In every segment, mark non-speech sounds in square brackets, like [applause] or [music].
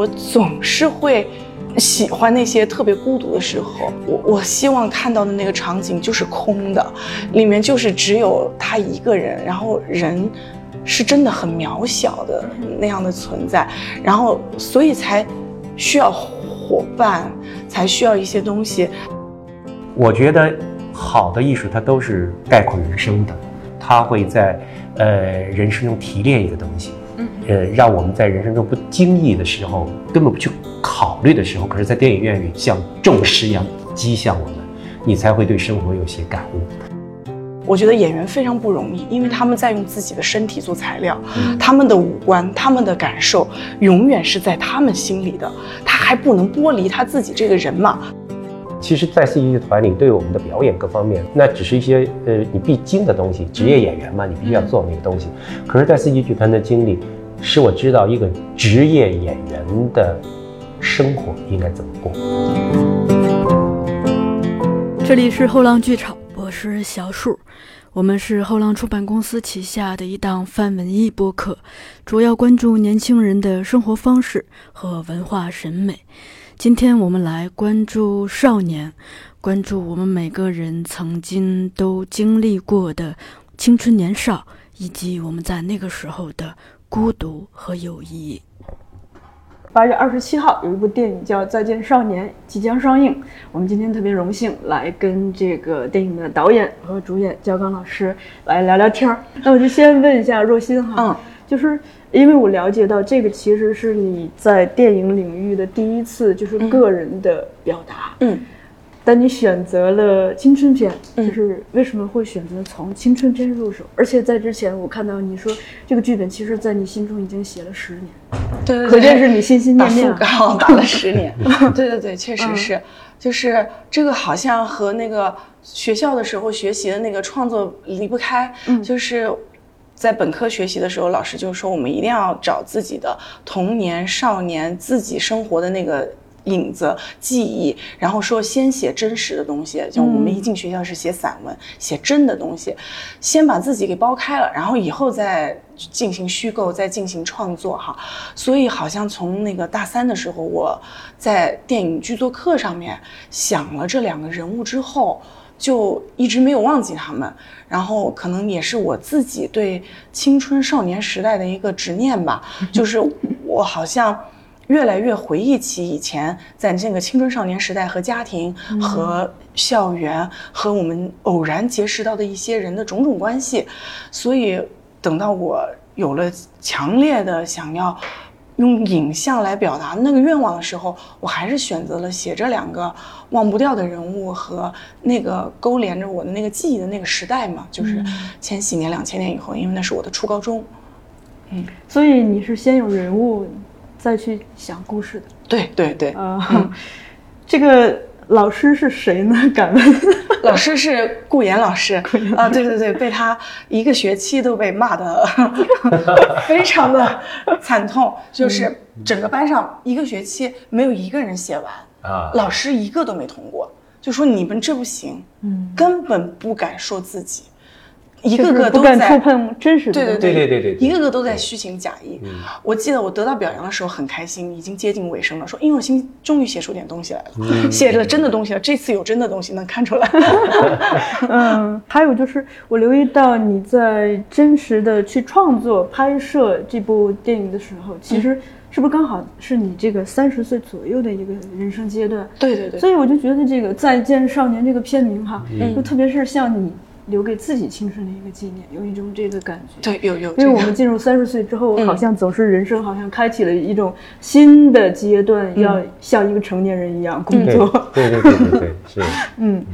我总是会喜欢那些特别孤独的时候。我我希望看到的那个场景就是空的，里面就是只有他一个人，然后人是真的很渺小的那样的存在，然后所以才需要伙伴，才需要一些东西。我觉得好的艺术它都是概括人生的，它会在呃人生中提炼一个东西，呃，让我们在人生中不经意的时候，根本不去考虑的时候，可是，在电影院里像重石一样击向我们，你才会对生活有些感悟。我觉得演员非常不容易，因为他们在用自己的身体做材料，他们的五官、他们的感受，永远是在他们心里的，他还不能剥离他自己这个人嘛。其实，在戏剧团里，对我们的表演各方面，那只是一些呃你必经的东西。职业演员嘛，你必须要做那个东西。可是，在戏剧剧团的经历，使我知道一个职业演员的生活应该怎么过。这里是后浪剧场，我是小树，我们是后浪出版公司旗下的一档泛文艺播客，主要关注年轻人的生活方式和文化审美。今天我们来关注少年，关注我们每个人曾经都经历过的青春年少，以及我们在那个时候的孤独和友谊。八月二十七号有一部电影叫《再见少年》即将上映，我们今天特别荣幸来跟这个电影的导演和主演焦刚老师来聊聊天儿。那我就先问一下若心哈，嗯，就是。因为我了解到，这个其实是你在电影领域的第一次，就是个人的表达。嗯，但你选择了青春片，就是为什么会选择从青春片入手？而且在之前，我看到你说这个剧本，其实在你心中已经写了十年。对对对，可见是你心心念念。打副稿打了十年。[laughs] 对对对，确实是，就是这个好像和那个学校的时候学习的那个创作离不开。嗯，就是。在本科学习的时候，老师就说我们一定要找自己的童年、少年自己生活的那个影子、记忆，然后说先写真实的东西。就我们一进学校是写散文，写真的东西，先把自己给剥开了，然后以后再进行虚构，再进行创作哈。所以好像从那个大三的时候，我在电影剧作课上面想了这两个人物之后。就一直没有忘记他们，然后可能也是我自己对青春少年时代的一个执念吧，[laughs] 就是我好像越来越回忆起以前在这个青春少年时代和家庭和校园和我们偶然结识到的一些人的种种关系，所以等到我有了强烈的想要。用影像来表达那个愿望的时候，我还是选择了写这两个忘不掉的人物和那个勾连着我的那个记忆的那个时代嘛，就是千禧年、两千年以后，因为那是我的初高中。嗯，所以你是先有人物，再去想故事的。对对对，啊，这个。老师是谁呢？敢问？[laughs] 老师是顾岩老师啊，对对对，被他一个学期都被骂的 [laughs] 非常的惨痛，就是整个班上一个学期没有一个人写完啊，老师一个都没通过，就说你们这不行，嗯，根本不敢说自己。一个个都在触碰真实的，对对对对对对，一个个都在虚情假意。我记得我得到表扬的时候很开心，已经接近尾声了，说因为我心终于写出点东西来了，[laughs] 写了真的东西了。这次有真的东西能看出来。[laughs] 嗯，还有就是我留意到你在真实的去创作拍摄这部电影的时候，其实是不是刚好是你这个三十岁左右的一个人生阶段？对对对。所以我就觉得这个《再见少年》这个片名哈，就特别是像你。留给自己青春的一个纪念，有一种这个感觉。对，有有。因为我们进入三十岁之后，好像总是人生好像开启了一种新的阶段，要像一个成年人一样工作。对对对对对，是。[laughs] 嗯，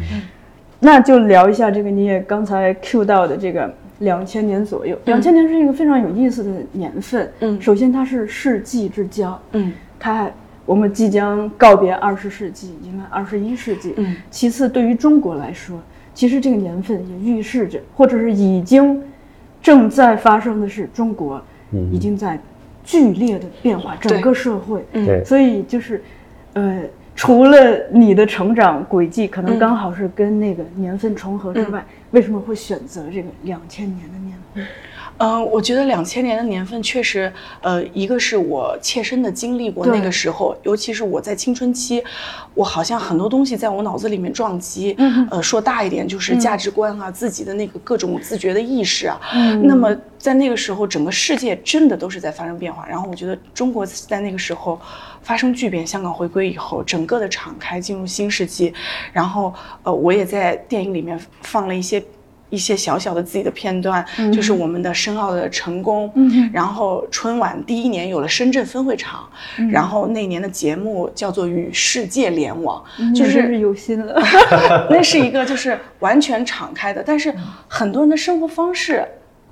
那就聊一下这个你也刚才 Q 到的这个两千年左右。两千年是一个非常有意思的年份。嗯。首先，它是世纪之交。嗯。它我们即将告别二十世纪，迎来二十一世纪。嗯。其次，对于中国来说。其实这个年份也预示着，或者是已经正在发生的是，中国已经在剧烈的变化，整个社会。对，所以就是，呃，除了你的成长轨迹可能刚好是跟那个年份重合之外，为什么会选择这个两千年的年份？嗯，我觉得两千年的年份确实，呃，一个是我切身的经历过那个时候，尤其是我在青春期，我好像很多东西在我脑子里面撞击。嗯，呃，说大一点就是价值观啊，自己的那个各种自觉的意识啊。嗯，那么在那个时候，整个世界真的都是在发生变化。然后我觉得中国在那个时候发生巨变，香港回归以后，整个的敞开进入新世纪。然后，呃，我也在电影里面放了一些。一些小小的自己的片段，就是我们的申奥的成功，然后春晚第一年有了深圳分会场，然后那年的节目叫做与世界联网，就是有心了，[laughs] 那是一个就是完全敞开的，但是很多人的生活方式。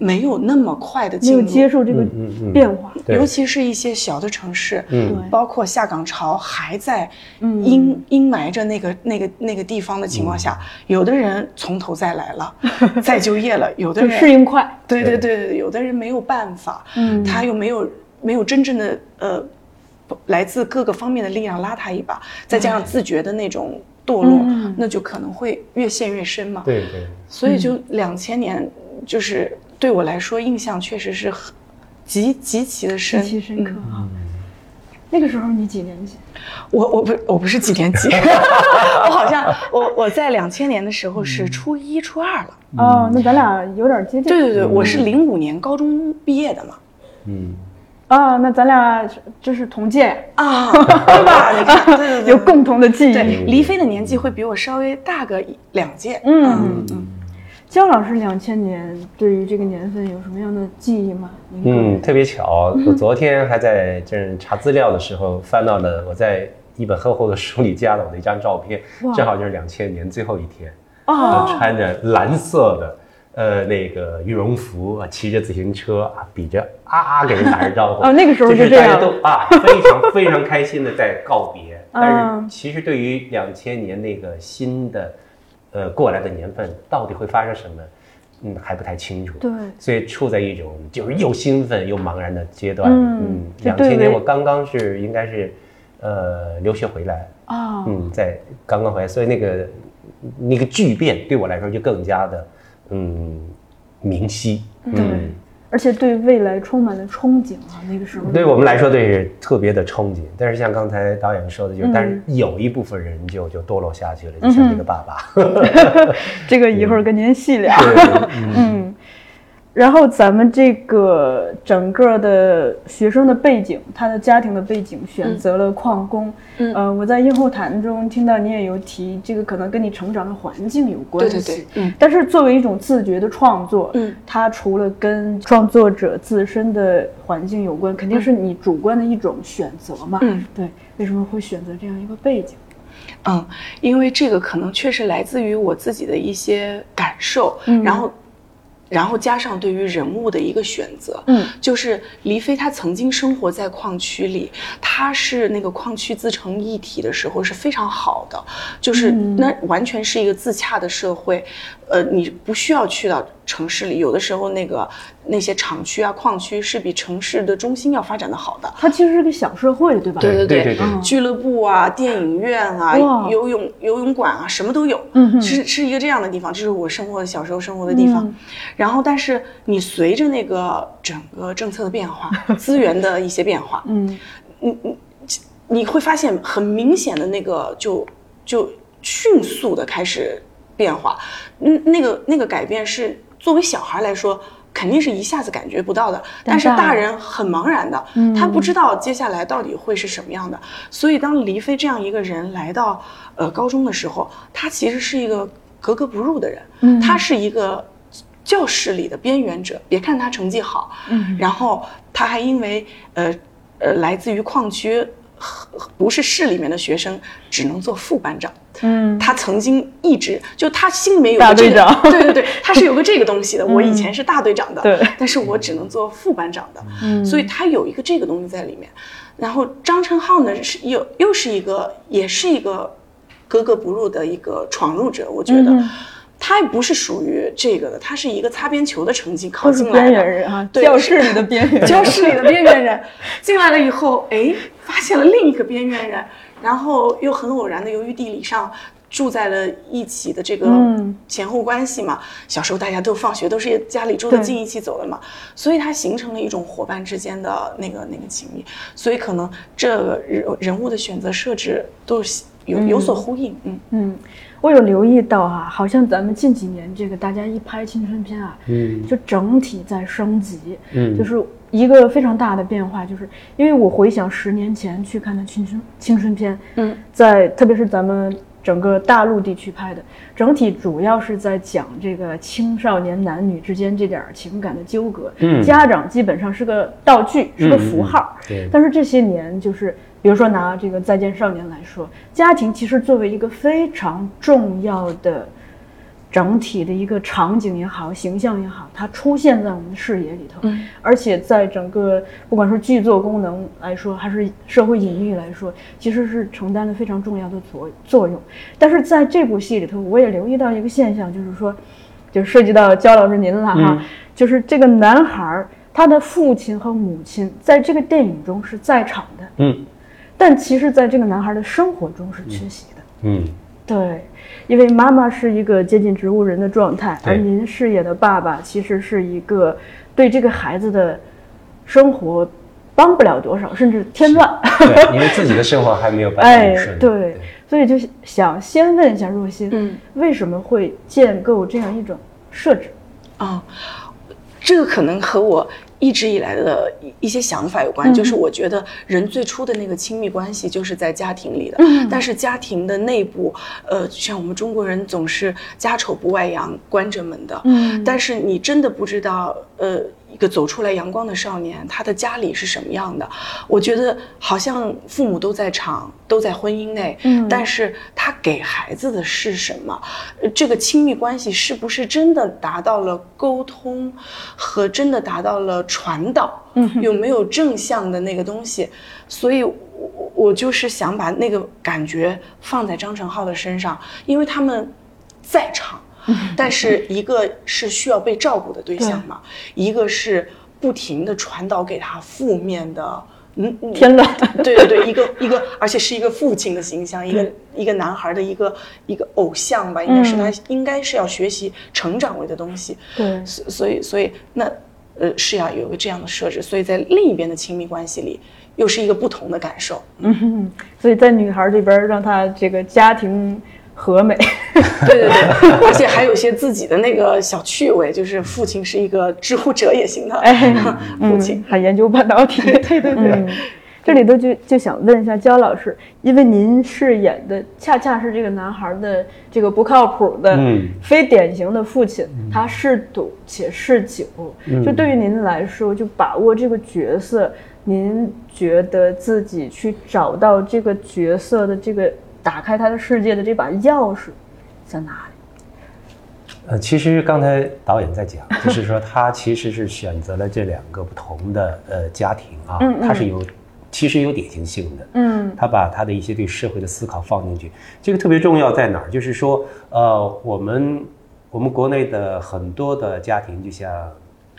没有那么快的进入接受这个变化，尤其是一些小的城市，包括下岗潮还在阴阴霾着那个那个那个地方的情况下，有的人从头再来了，[laughs] 再就业了，有的人适应快，对对对。对，有的人没有办法，他又没有没有真正的呃来自各个方面的力量拉他一把，再加上自觉的那种堕落，那就可能会越陷越深嘛。对对，所以就两千年就是。对我来说，印象确实是很极极其的深，极其深刻啊。那个时候你几年级？我我不我不是几年级，[laughs] 我好像我我在两千年的时候是初一初二了。哦，那咱俩有点接近。对对对，我是零五年高中毕业的嘛。嗯。啊，那咱俩就是同届啊，[laughs] 对吧？你看，有共同的记忆。对，黎飞的年纪会比我稍微大个两届。嗯嗯嗯。姜老师，两千年对于这个年份有什么样的记忆吗？嗯，特别巧，我昨天还在这查资料的时候翻到了我在一本厚厚的书里夹了我的一张照片，正好就是两千年最后一天，啊，穿着蓝色的呃那个羽绒服，骑着自行车啊，比着啊啊给人打着招呼，啊，[laughs] 那个时候就这样，大家都啊非常非常开心的在告别，[laughs] 但是其实对于两千年那个新的。呃，过来的年份到底会发生什么？嗯，还不太清楚。对，所以处在一种就是又兴奋又茫然的阶段。嗯，两千年我刚刚是应该是，呃，留学回来啊。嗯，在刚刚回来，所以那个那个巨变对我来说就更加的嗯明晰。嗯。而且对未来充满了憧憬啊！那个时候，对我们来说，对是特别的憧憬。但是像刚才导演说的，就是，但是有一部分人就就堕落下去了，就像这个爸爸。[laughs] 这个一会儿跟您细聊。[laughs] 嗯。然后咱们这个整个的学生的背景，他的家庭的背景选择了矿工。嗯，呃，我在映后谈中听到你也有提，这个可能跟你成长的环境有关系。对对对。嗯。但是作为一种自觉的创作，嗯，它除了跟创作者自身的环境有关，肯定是你主观的一种选择嘛。嗯，对。为什么会选择这样一个背景？嗯，因为这个可能确实来自于我自己的一些感受，嗯，然后。然后加上对于人物的一个选择，嗯，就是黎飞他曾经生活在矿区里，他是那个矿区自成一体的时候是非常好的，就是那完全是一个自洽的社会，呃，你不需要去到。城市里有的时候，那个那些厂区啊、矿区是比城市的中心要发展的好的。它其实是个小社会，对吧？对对对，俱乐部啊、电影院啊、游泳游泳馆啊，什么都有。嗯是是一个这样的地方，这是我生活的小时候生活的地方。然后，但是你随着那个整个政策的变化、[laughs] 资源的一些变化，嗯，你你你会发现很明显的那个就就迅速的开始变化。嗯，那个那个改变是。作为小孩来说，肯定是一下子感觉不到的。但是大人很茫然的，他不知道接下来到底会是什么样的。所以当黎飞这样一个人来到呃高中的时候，他其实是一个格格不入的人。他是一个教室里的边缘者。别看他成绩好，嗯然后他还因为呃呃来自于矿区。不是市里面的学生，只能做副班长。嗯，他曾经一直就他心里面有个这个，[laughs] 对对对，他是有个这个东西的。我以前是大队长的，对，但是我只能做副班长的。嗯，所以他有一个这个东西在里面。然后张成浩呢，是又又是一个，也是一个格格不入的一个闯入者。我觉得他也不是属于这个的，他是一个擦边球的成绩考进来的边缘人啊，教室里的边缘，教室里的边缘人。进来了以后，哎。发现了另一个边缘人，然后又很偶然的，由于地理上住在了一起的这个嗯。前后关系嘛，小时候大家都放学都是家里住的近，一起走的嘛，所以它形成了一种伙伴之间的那个那个情谊，所以可能这个人人物的选择设置都是有有所呼应，嗯。嗯，我有留意到哈、好像咱们近几年这个大家一拍青春片啊，嗯。就整体在升级，嗯。就是一个非常大的变化，就是因为我回想十年前去看的青春青春片，嗯，在特别是咱们整个大陆地区拍的，整体主要是在讲这个青少年男女之间这点儿情感的纠葛，嗯。家长基本上是个道具，是个符号，对。但是这些年，就是比如说拿这个《再见少年》来说，家庭其实作为一个非常重要的整体的一个场景也好，形象也好，它出现在我们的视野里头，嗯。而且在整个不管说剧作功能来说，还是社会隐喻来说，其实是承担了非常重要的作作用。但是在这部戏里头，我也留意到一个现象，就是说，就涉及到焦老师您了哈，就是这个男孩儿他的父亲和母亲在这个电影中是在场的，嗯。但其实在这个男孩的生活中是缺席的。嗯。对，因为妈妈是一个接近植物人的状态，而您饰演的爸爸其实是一个对这个孩子的生活帮不了多少，甚至添乱。对，因为自己的生活还没有办法哎很顺利，对，所以就想先问一下若曦，嗯为什么会建构这样一种设置？啊、这个可能和我一直以来的一一些想法有关，嗯。就是我觉得人最初的那个亲密关系就是在家庭里的，嗯。但是家庭的内部，呃，像我们中国人总是家丑不外扬，关着门的，嗯。但是你真的不知道，呃，一个走出来阳光的少年，他的家里是什么样的？我觉得好像父母都在场，都在婚姻内，嗯但是他给孩子的是什么？呃这个亲密关系是不是真的达到了沟通和真的达到了传导？嗯有没有正向的那个东西？所以我，我我就是想把那个感觉放在张成浩的身上，因为他们在场，[laughs] 但是一个是需要被照顾的对象嘛，一个是不停的传导给他负面的。嗯，嗯添乱 [laughs] 对对对，一个一个，而且是一个父亲的形象，[laughs] 一个一个男孩的一个一个偶像吧，应该是他应该是要学习成长为的东西。对所所以所以那呃是要有个这样的设置，所以在另一边的亲密关系里，又是一个不同的感受。嗯哼，所以在女孩这边让她这个家庭和美，[laughs] 对对对，而且还有些自己的那个小趣味，就是父亲是一个知乎者也行的哎，[laughs] 父亲嗯，。还研究半导体，[laughs] 对对对。嗯这里头就就想问一下焦老师，因为您饰演的恰恰是这个男孩的这个不靠谱的、嗯非典型的父亲，他嗜赌且嗜酒。就对于您来说，就把握这个角色，您觉得自己去找到这个角色的这个打开他的世界的这把钥匙在哪里？呃，其实刚才导演在讲，[laughs] 就是说他其实是选择了这两个不同的呃家庭啊，嗯嗯他是有其实有典型性的，嗯他把他的一些对社会的思考放进去，这个特别重要在哪儿？就是说，呃，我们我们国内的很多的家庭，就像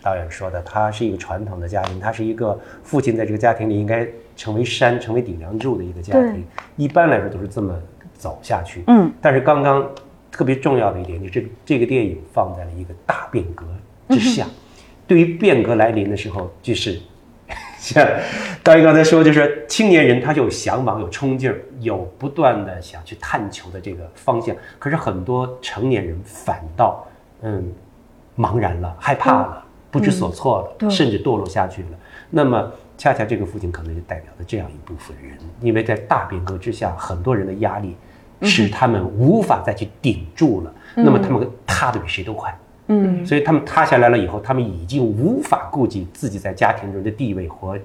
导演说的，他是一个传统的家庭，他是一个父亲在这个家庭里应该成为山、成为顶梁柱的一个家庭，一般来说都是这么走下去。嗯，但是刚刚特别重要的一点，就是这这个电影放在了一个大变革之下，对于变革来临的时候，就是 [laughs] 像导演刚才说，就是青年人他就有向往、有冲劲儿，有不断的想去探求的这个方向。可是很多成年人反倒嗯茫然了、害怕了、不知所措了，对甚至堕落下去了。那么恰恰这个父亲可能就代表了这样一部分人，因为在大变革之下，很多人的压力使他们无法再去顶住了，那么他们塌的比谁都快。嗯。所以他们塌下来了以后，他们已经无法顾及自己在家庭中的地位和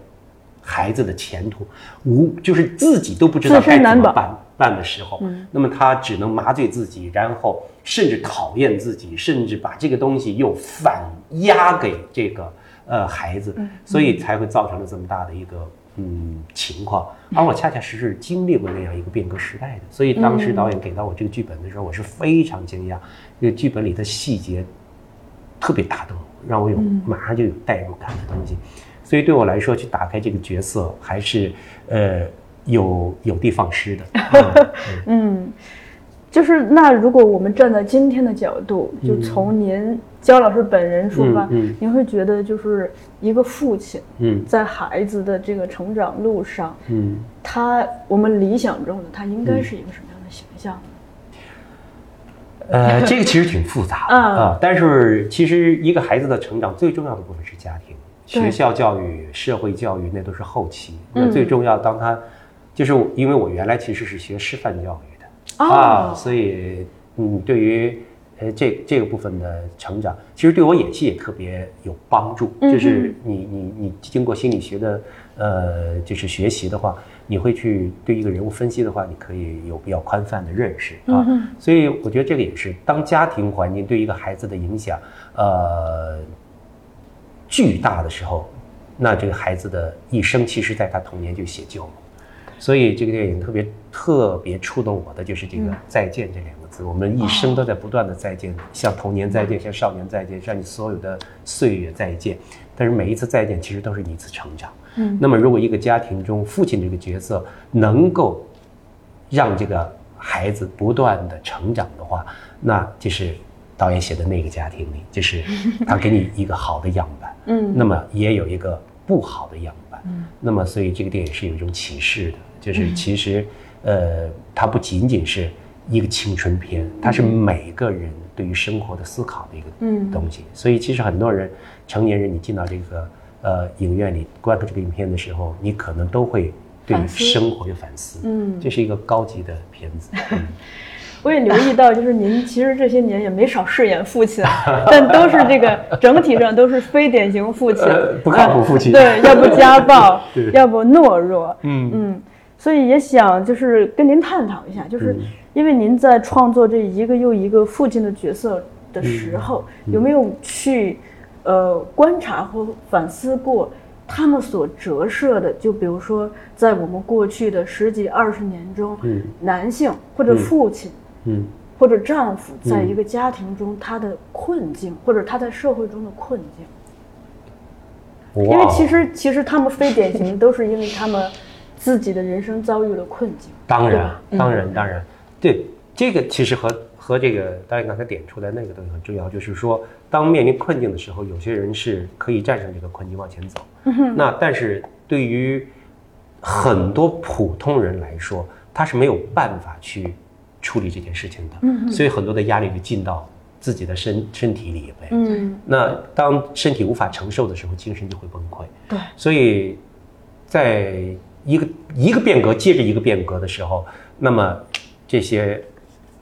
孩子的前途，无就是自己都不知道该怎么办办的时候，那么他只能麻醉自己，然后甚至讨厌自己，甚至把这个东西又反压给这个呃孩子，所以才会造成了这么大的一个。嗯，情况，而我恰恰是是经历过那样一个变革时代的，所以当时导演给到我这个剧本的时候，我是非常惊讶，因为剧本里的细节特别打动我，让我有马上就有代入感的东西。所以对我来说，去打开这个角色，还是呃有有的放矢的。[laughs] 嗯，就是那如果我们站在今天的角度，就从您焦老师本人出发，嗯嗯您会觉得就是一个父亲嗯在孩子的这个成长路上，嗯。他我们理想中的他应该是一个什么样的形象呢？呃，[laughs] 这个其实挺复杂的嗯啊、但是其实一个孩子的成长最重要的部分是家庭，学校教育、社会教育那都是后期。嗯那最重要，当他就是因为我原来其实是学师范教育的、哦啊，所以嗯，对于呃这这个部分的成长，其实对我演戏也特别有帮助。嗯就是你你你经过心理学的呃就是学习的话，你会去对一个人物分析的话，你可以有比较宽泛的认识啊。嗯所以我觉得这个也是当家庭环境对一个孩子的影响，呃，巨大的时候，那这个孩子的一生其实在他童年就写就了。所以这个电影特别特别触动我的就是这个“再见”这两我们一生都在不断的再见，像童年再见，像少年再见，像你所有的岁月再见。但是每一次再见，其实都是你一次成长。嗯那么如果一个家庭中父亲这个角色能够让这个孩子不断的成长的话，那就是导演写的那个家庭里，就是他给你一个好的样板，[laughs] 嗯那么也有一个不好的样板，嗯，那么所以这个电影是有一种启示的，就是其实，呃，它不仅仅是一个青春片，它是每个人对于生活的思考的一个嗯。东西，所以其实很多人成年人，你进到这个呃影院里观看这个影片的时候，你可能都会对于生活有反思，嗯。这是一个高级的片子，[laughs] 嗯。我也留意到，就是您其实这些年也没少饰演父亲，[laughs] 但都是这个整体上都是非典型父亲，[laughs] 呃不靠谱父亲。对，要不家暴，要不懦弱，嗯。嗯，所以也想就是跟您探讨一下，就是嗯因为您在创作这一个又一个父亲的角色的时候，嗯有没有去呃观察或反思过他们所折射的？就比如说，在我们过去的十几二十年中，嗯。男性或者父亲。嗯。或者丈夫在一个家庭中他的困境，或者他在社会中的困境，因为其实其实他们非典型，都是因为他们自己的人生遭遇了困境。当然，当然，当然，对这个其实和和这个导演刚才点出来那个东西很重要，就是说，当面临困境的时候，有些人是可以战胜这个困境往前走。那但是对于很多普通人来说，他是没有办法去处理这件事情的，所以很多的压力就进到自己的身身体里呗。嗯，那当身体无法承受的时候，精神就会崩溃。对，所以，在一个一个变革接着一个变革的时候，那么这些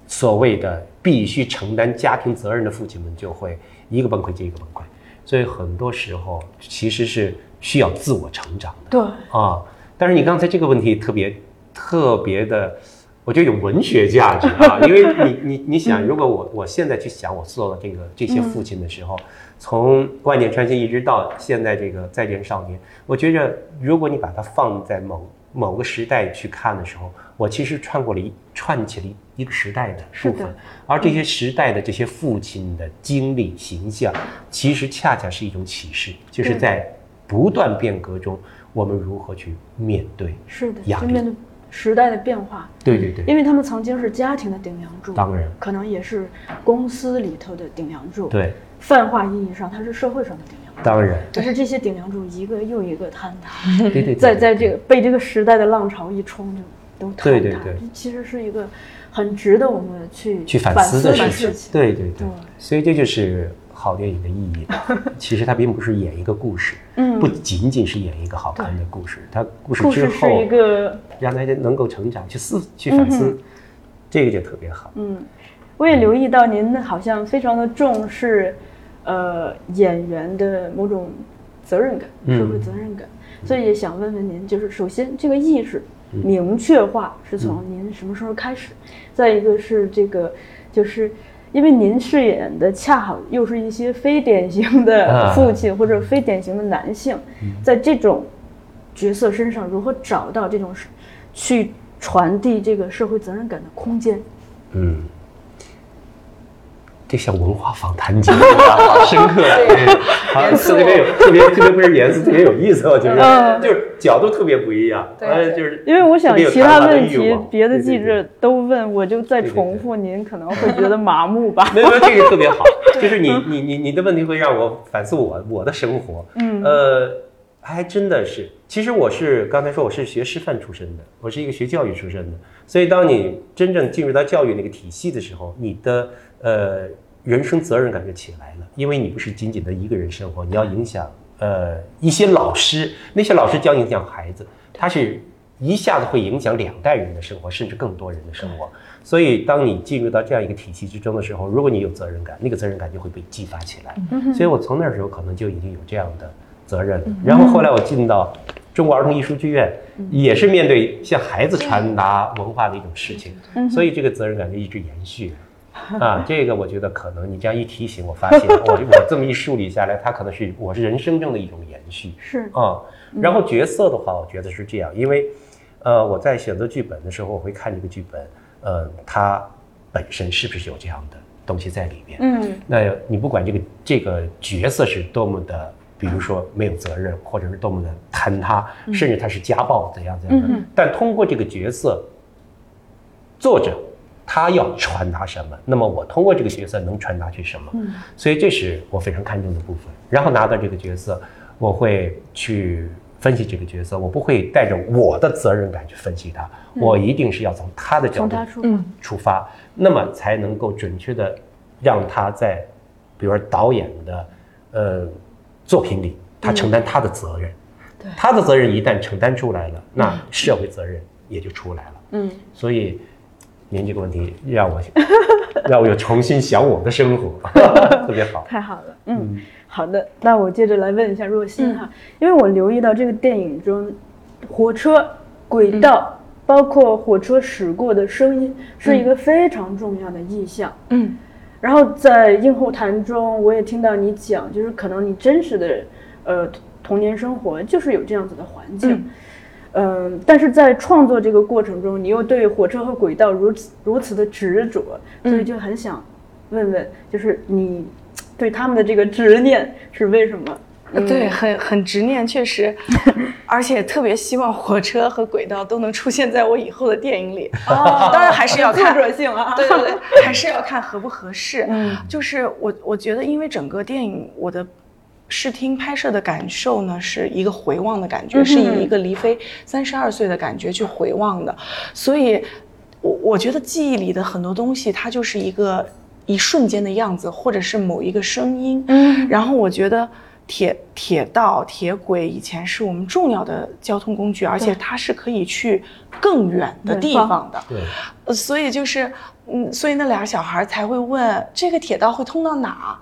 所谓的必须承担家庭责任的父亲们就会一个崩溃接一个崩溃。所以很多时候其实是需要自我成长的。对，啊，但是你刚才这个问题特别特别的，我觉得有文学价值啊，[laughs] 因为你你你想，如果我我现在去想我做了这个这些父亲的时候，从万箭穿心一直到现在这个再见少年，我觉着如果你把它放在某某个时代去看的时候，我其实串过了一串起了一个时代的部分，而这些时代的这些父亲的经历形象，其实恰恰是一种启示，就是在不断变革中，我们如何去面对。是的，压力就面对时代的变化。对对对，因为他们曾经是家庭的顶梁柱，当然可能也是公司里头的顶梁柱。，对，泛化意义上，它是社会上的顶梁柱。当然，可是这些顶梁柱一个又一个坍塌，对对对，在在这个被这个时代的浪潮一冲就都坍塌。对对对。这其实是一个很值得我们去去反思思的事事情。对对对。对，所以这就是好电影的意义。[laughs] 其实它并不是演一个故事，嗯。不仅仅是演一个好看的故事，它故事之后是一个让大家能够成长，去思去反思，这个就特别好。嗯，我也留意到您好像非常的重视，呃，演员的某种责任感，嗯。社会责任感，所以也想问问您，就是首先这个意识明确化是从您什么时候开始？再一个是这个，就是因为您饰演的恰好又是一些非典型的啊。父亲或者非典型的男性，在这种角色身上如何找到这种去传递这个社会责任感的空间？嗯，这像文化访谈节目 [laughs] 深刻，对，好严肃。特别有特别特别不是严肃，特别有意思，我觉得。嗯。就是角度特别不一样，对呃，就是因为我想有其他问题别的记者都问，我就再重复，您可能会觉得麻木吧？[laughs] 没有没有，这个特别好，[laughs] 就是你你你你的问题会让我反思我我的生活，嗯。呃，还真的是，其实我是刚才说我是学师范出身的，我是一个学教育出身的，所以当你真正进入到教育那个体系的时候，你的呃人生责任感就起来了，因为你不是仅仅的一个人生活，你要影响呃一些老师，那些老师将影响孩子，他是一下子会影响两代人的生活，甚至更多人的生活。所以，当你进入到这样一个体系之中的时候，如果你有责任感，那个责任感就会被激发起来。所以我从那时候可能就已经有这样的责任了。然后后来我进到中国儿童艺术剧院，也是面对向孩子传达文化的一种事情，所以这个责任感就一直延续。[laughs] 啊，这个我觉得可能你这样一提醒，我发现我我这么一梳理下来，它可能是我是人生中的一种延续。[laughs] 是，啊、然后角色的话，我觉得是这样，因为，呃，我在选择剧本的时候，我会看这个剧本，呃，它本身是不是有这样的东西在里面。嗯那你不管这个这个角色是多么的，比如说没有责任，或者是多么的坍塌，甚至他是家暴怎样怎样的，但通过这个角色，作者他要传达什么，那么我通过这个角色能传达去什么，所以这是我非常看重的部分。然后拿到这个角色，我会去分析这个角色，我不会带着我的责任感去分析他，我一定是要从他的角度出发，那么才能够准确的让他在，比如说导演的呃作品里，他承担他的责任。对。他的责任一旦承担出来了，那社会责任也就出来了。嗯，所以您这个问题让我 [laughs] 让我又重新想我的生活，[laughs] 特别好。太好了，嗯，好的，那我接着来问一下若曦哈，因为我留意到这个电影中，火车、轨道，包括火车驶过的声音，是一个非常重要的意象。嗯。然后在映后谈中，我也听到你讲，就是可能你真实的呃童年生活就是有这样子的环境，嗯、但是在创作这个过程中，你又对火车和轨道如此如此的执着，所以就很想问问，就是你对他们的这个执念是为什么？呃对，很很执念，确实，[laughs] 而且特别希望火车和轨道都能出现在我以后的电影里。哦当然还是要看作者性啊，对对对，还是要看合不合适。嗯就是我我觉得，因为整个电影我的视听拍摄的感受呢，是一个回望的感觉，是以一个黎飞三十二岁的感觉去回望的，所以我我觉得记忆里的很多东西，它就是一个一瞬间的样子，或者是某一个声音。嗯然后我觉得铁铁道、铁轨以前是我们重要的交通工具，而且它是可以去更远的地方方的。对，呃所以就是，嗯，所以那俩小孩才会问这个铁道会通到哪？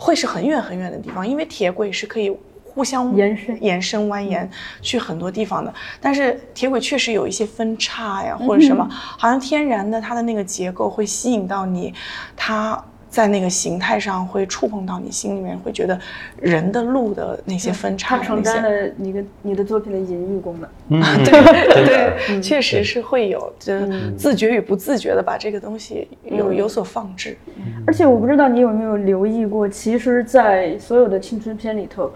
会是很远很远的地方，因为铁轨是可以互相延伸延伸、蜿蜒去很多地方的。但是铁轨确实有一些分叉呀，或者什么，好像天然的它的那个结构会吸引到你，它。在那个形态上会触碰到你心里面，会觉得人的路的那些分叉它承担了你的你的作品的隐喻功能。嗯，[laughs] 对对，确实是会有，就自觉与不自觉的把这个东西有有所放置。而且我不知道你有没有留意过，其实，在所有的青春片里头，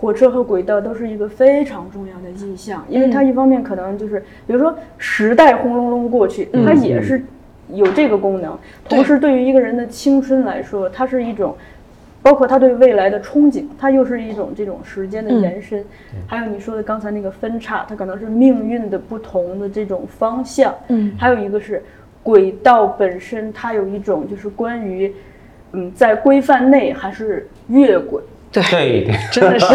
火车和轨道都是一个非常重要的意象，因为它一方面可能就是，比如说时代轰隆隆过去，它也是有这个功能，同时对于一个人的青春来说，它是一种。包括他对未来的憧憬，它又是一种这种时间的延伸。还有你说的刚才那个分叉，它可能是命运的不同的这种方向。嗯还有一个是轨道本身，它有一种就是关于，嗯，在规范内还是越轨。对对对，真的是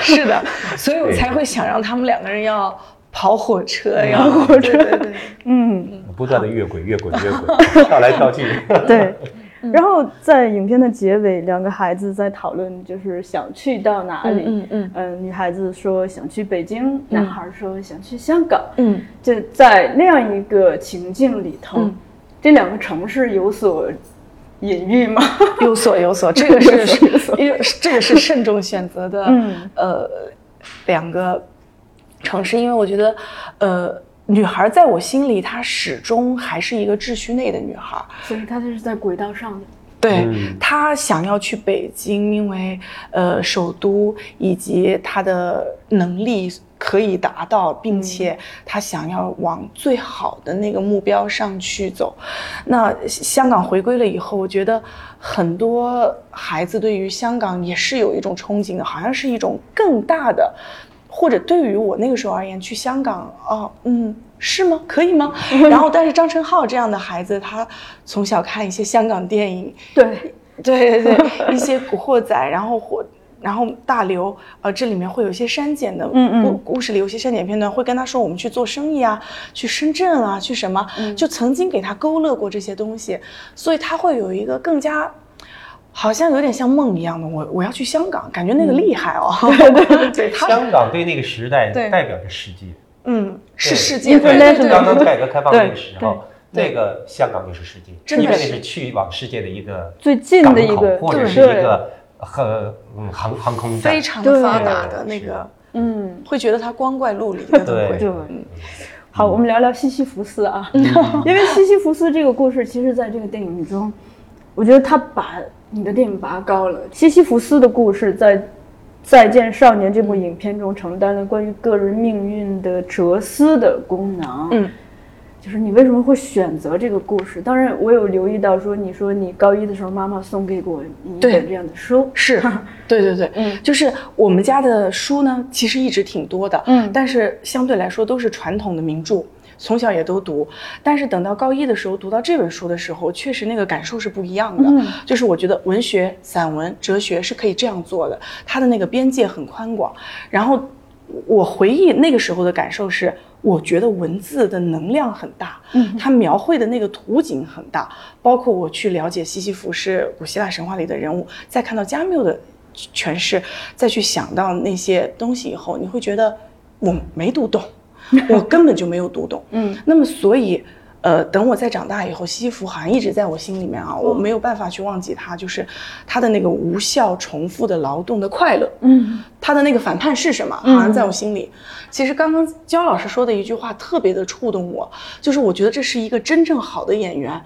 [laughs] 是的，所以我才会想让他们两个人要跑火车呀，跑火车，对对对，嗯，不断的越轨越轨越轨，[laughs] 跳来跳去。对。然后在影片的结尾，两个孩子在讨论，就是想去到哪里。嗯嗯嗯女孩子说想去北京，男孩说想去香港。嗯，就在那样一个情境里头，嗯这两个城市有所隐喻吗？[laughs] 有所有所，这个 [laughs] 有所有是因为这个是慎重选择的，嗯呃，两个城市，因为我觉得，呃，女孩在我心里，她始终还是一个秩序内的女孩，所以她就是在轨道上的。对、嗯他想要去北京，因为呃首都以及她的能力可以达到，并且她想要往最好的那个目标上去走。那香港回归了以后，我觉得很多孩子对于香港也是有一种憧憬的，好像是一种更大的。或者对于我那个时候而言，去香港哦，嗯，是吗？可以吗？[laughs] 然后，但是张晨浩这样的孩子，他从小看一些香港电影，[laughs] 对，对 [laughs] 对对，一些古惑仔，然后或然后大刘，呃，这里面会有一些删减的，嗯嗯故故事里有些删减片段，会跟他说我们去做生意啊，去深圳啊，去什么，嗯就曾经给他勾勒过这些东西，所以他会有一个更加。好像有点像梦一样的，我我要去香港，感觉那个厉害哦。对 [laughs] 对对，香港对那个时代代表着世界。嗯是世界，对对 International 对。刚刚改革开放那个时候，对那个香港就是世界，真的因为那是是去往世界的一个最近的一个或者是一个很嗯航航空站。非常的发达的那个，嗯，会觉得它光怪陆离的都对。对。好，我们聊聊西西弗斯啊，[laughs] 因为西西弗斯这个故事，其实在这个电影中，我觉得他把你的电影拔高了。西西弗斯的故事在《再见少年》这部影片中承担了关于个人命运的哲思的功能。嗯，就是你为什么会选择这个故事？当然，我有留意到说，你说你高一的时候妈妈送给过你一本这样的书，是，[laughs] 对对对，嗯。就是我们家的书呢，其实一直挺多的，嗯。但是相对来说都是传统的名著，从小也都读。但是等到高一的时候，读到这本书的时候，确实那个感受是不一样的。嗯就是我觉得文学、散文、哲学是可以这样做的，它的那个边界很宽广。然后我回忆那个时候的感受是，我觉得文字的能量很大，嗯它描绘的那个图景很大，包括我去了解西西弗是古希腊神话里的人物，再看到加缪的诠释，再去想到那些东西以后，你会觉得我没读懂，[laughs] 我根本就没有读懂。嗯，那么所以。呃，等我再长大以后，西西弗好像一直在我心里面啊，我没有办法去忘记他，就是他的那个无效重复的劳动的快乐。嗯他的那个反叛是什么？好像在我心里。其实刚刚焦老师说的一句话特别的触动我，就是我觉得这是一个真正好的演员，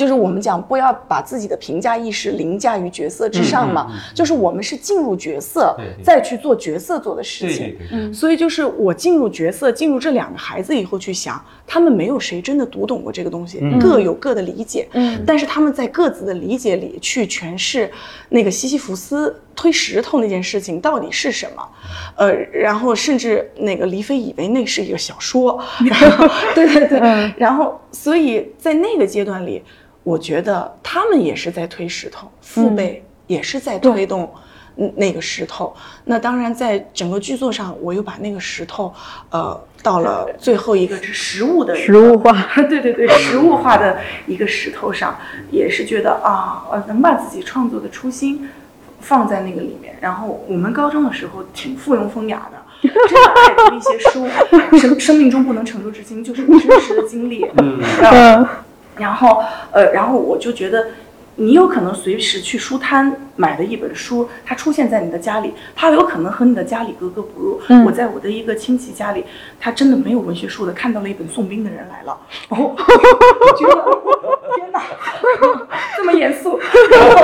就是我们讲不要把自己的评价意识凌驾于角色之上嘛，嗯嗯嗯就是我们是进入角色再去做角色做的事情。所以就是我进入角色，进入这两个孩子以后去想，他们没有谁真的读懂过这个东西，嗯。各有各的理解。嗯。但是他们在各自的理解里去诠释那个西西弗斯推石头那件事情到底是什么，呃，然后甚至那个黎飞以为那是一个小说，[laughs] 然后对对对，嗯。然后所以在那个阶段里，我觉得他们也是在推石头，父辈也是在推动。嗯那个石头，那当然，在整个剧作上，我又把那个石头，呃，到了最后一个是实物的实物化，[laughs] 对对对，实物化的一个石头上，也是觉得啊，呃，能把自己创作的初心放在那个里面。然后我们高中的时候挺附庸风雅的，真的爱读一些书，[laughs] 生生命中不能承受之轻，就是你真实的经历。嗯嗯然后呃，然后我就觉得。你有可能随时去书摊买的一本书，它出现在你的家里，它有可能和你的家里格格不入。嗯我在我的一个亲戚家里，他真的没有文学书的，看到了一本宋兵的人来了，[laughs] 哦，我觉得天哪，[laughs] 这么严肃。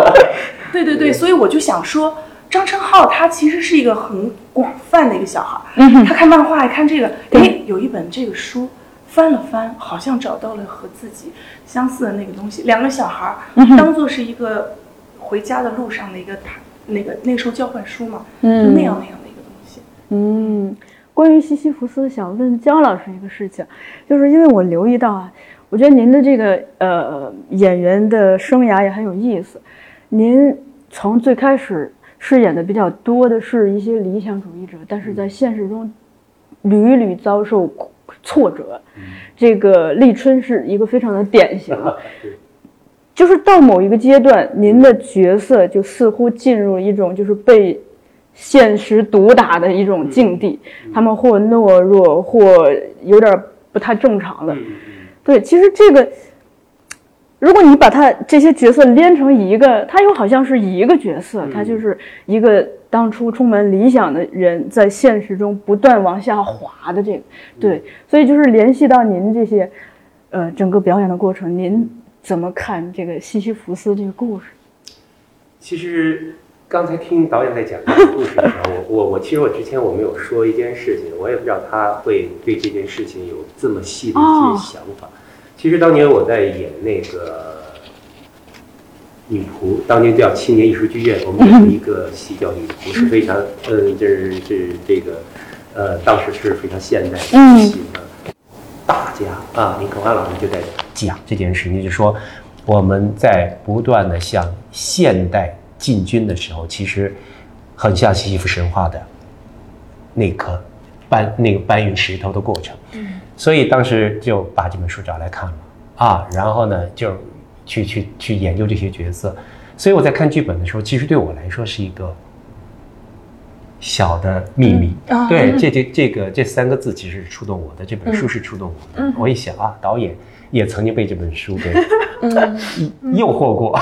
[laughs] 对对对，所以我就想说，张晨浩他其实是一个很广泛的一个小孩儿，嗯他看漫画，看这个，哎，有一本这个书。翻了翻，好像找到了和自己相似的那个东西。两个小孩儿当做是一个回家的路上的一个谈，那个那个时候交换书嘛，就嗯那样那样的一个东西。嗯，关于西西弗斯，想问焦老师一个事情，就是因为我留意到啊，我觉得您的这个呃演员的生涯也很有意思。您从最开始饰演的比较多的是一些理想主义者，但是在现实中屡屡遭受挫折。这个立春是一个非常的典型。[laughs] 就是到某一个阶段，您的角色就似乎进入一种就是被现实毒打的一种境地，他们或懦弱，或有点不太正常了。嗯对，其实这个，如果你把他这些角色连成一个，他又好像是一个角色，他就是一个当初充满理想的人，在现实中不断往下滑的这个。对，所以就是联系到您这些，呃，整个表演的过程，您怎么看这个西西弗斯这个故事？其实刚才听导演在讲这个故事的时候，我我我其实我之前我没有说一件事情，我也不知道他会对这件事情有这么细的一些想法。其实当年我在演那个女仆，当年叫青年艺术剧院，我们有一个戏叫女仆，是非常嗯，就是是这个呃，当时是非常现代的戏的。大家啊，林可欢老师就在讲这件事情，就是说我们在不断的向现代进军的时候，其实很像西西弗神话的那颗搬那个搬运石头的过程。嗯，所以当时就把这本书找来看了啊，然后呢就去去去研究这些角色。所以我在看剧本的时候，其实对我来说是一个小的秘密。啊对，这这这个这三个字其实是触动我的，这本书是触动我的。我一想啊，导演也曾经被这本书给 [laughs] 诱惑过，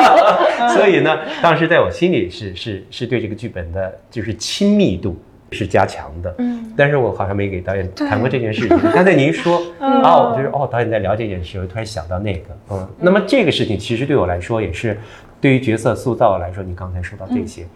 [laughs] 所以呢，当时在我心里是是是对这个剧本的就是亲密度是加强的。嗯，但是我好像没给导演谈过这件事情。[laughs] 刚才您说哦，就是哦，导演在聊这件事，我突然想到那个，嗯，那么这个事情其实对我来说也是，对于角色塑造来说，你刚才说到这些，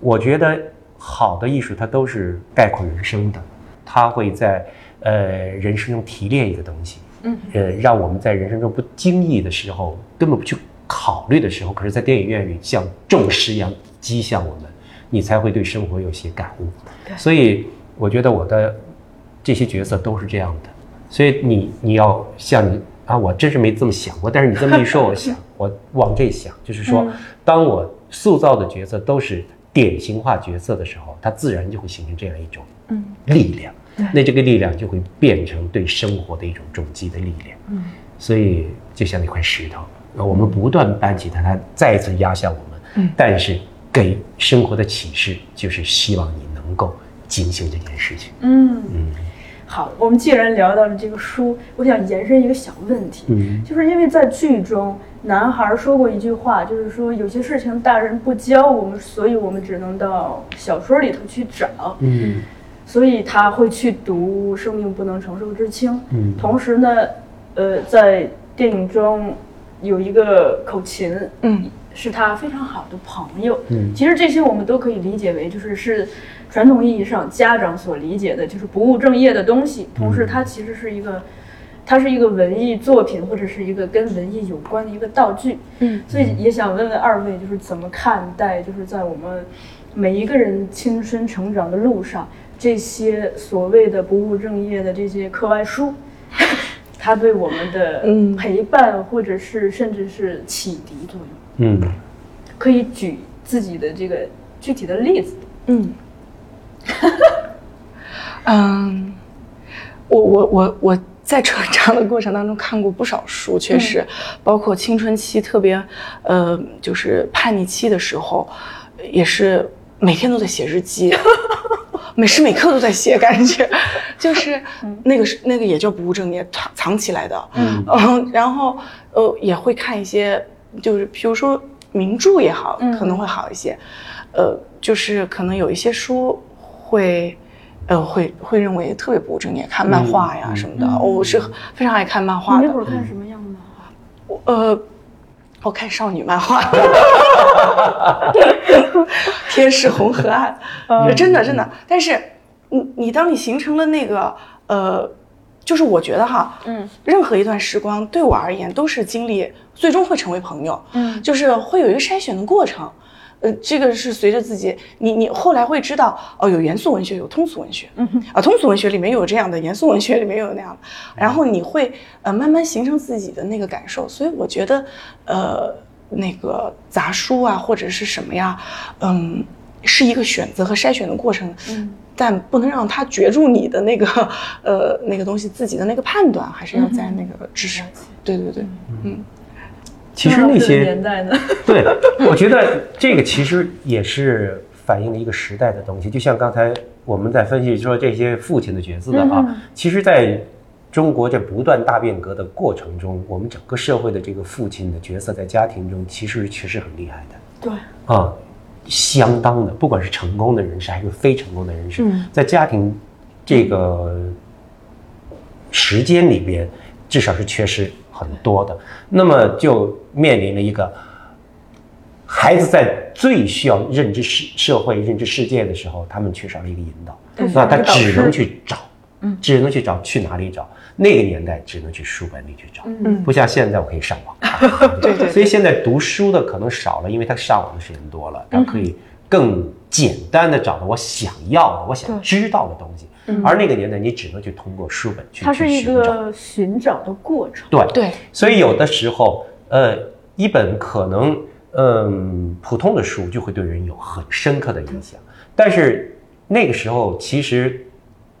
我觉得好的艺术它都是概括人生的，它会在呃人生中提炼一个东西，嗯，呃，让我们在人生中不经意的时候，根本不去考虑的时候，可是，在电影院里像重石一样击向我们，你才会对生活有些感悟。所以，我觉得我的这些角色都是这样的。所以你你要像你啊，我真是没这么想过，但是你这么一说，我想我往这想，就是说，当我塑造的角色都是典型化角色的时候，它自然就会形成这样一种力量。那这个力量就会变成对生活的一种重击的力量。嗯，所以就像那块石头，呃我们不断搬起它，它再一次压向我们。嗯，但是给生活的启示就是希望你能够警醒这件事情。嗯好，我们既然聊到了这个书，我想延伸一个小问题，嗯就是因为在剧中，男孩说过一句话，就是说有些事情大人不教我们，所以我们只能到小说里头去找。嗯所以他会去读《生命不能承受之轻》。嗯同时呢，呃，在电影中有一个口琴，嗯，是他非常好的朋友。嗯其实这些我们都可以理解为，就是是传统意义上家长所理解的，就是不务正业的东西。同时，它其实是一个，它是一个文艺作品，或者是一个跟文艺有关的一个道具。嗯，所以也想问问二位，就是怎么看待，就是在我们每一个人青春成长的路上，这些所谓的不务正业的这些课外书，[laughs] 它对我们的嗯陪伴，或者是甚至是启迪作用。嗯可以举自己的这个具体的例子。嗯，嗯，我我我我在成长的过程当中看过不少书，确实，包括青春期特别，呃，就是叛逆期的时候，也是每天都在写日记。[laughs] 每时每刻都在写，感觉就是那个是那个也叫不务正业，藏藏起来的。嗯然后呃也会看一些，就是比如说名著也好，可能会好一些。呃，就是可能有一些书会，呃，会会认为特别不务正业，看漫画呀什么的。我是非常爱看漫画的你那会。儿看什么样的漫画？我呃，我看少女漫画，天使红河岸，真的真的。但是你你当你形成了那个呃。就是我觉得哈，嗯，任何一段时光对我而言都是经历，最终会成为朋友，嗯，就是会有一个筛选的过程，呃，这个是随着自己，你你后来会知道，哦，有严肃文学，有通俗文学，嗯啊，通俗文学里面又有这样的，严肃文学里面又有那样的，然后你会呃慢慢形成自己的那个感受，所以我觉得，呃，那个杂书啊或者是什么呀，嗯，是一个选择和筛选的过程，嗯，但不能让它攫住你的那个 [laughs] 呃那个东西，自己的那个判断还是要在那个知识，对对对，嗯。其实那些年代呢，对，[laughs] 我觉得这个其实也是反映了一个时代的东西。就像刚才我们在分析说这些父亲的角色的啊，其实在中国这不断大变革的过程中，我们整个社会的这个父亲的角色在家庭中其实确实很厉害的。对，啊，相当的，不管是成功的人士还是非成功的人士，嗯在家庭这个时间里边，至少是缺失很多的。那么就面临了一个孩子在最需要认知世社会、认知世界的时候，他们缺少了一个引导，那他只能去找，只能去找去哪里找？那个年代只能去书本里去找，嗯不像现在我可以上网。[laughs] 对对所以现在读书的可能少了，因为他上网的时间多了，他可以更简单的找到我想要的、我想知道的东西。而那个年代，你只能去通过书本去它是一去寻找。个寻找的过程。对对，所以有的时候，呃，一本可能嗯普通的书就会对人有很深刻的影响，但是那个时候其实。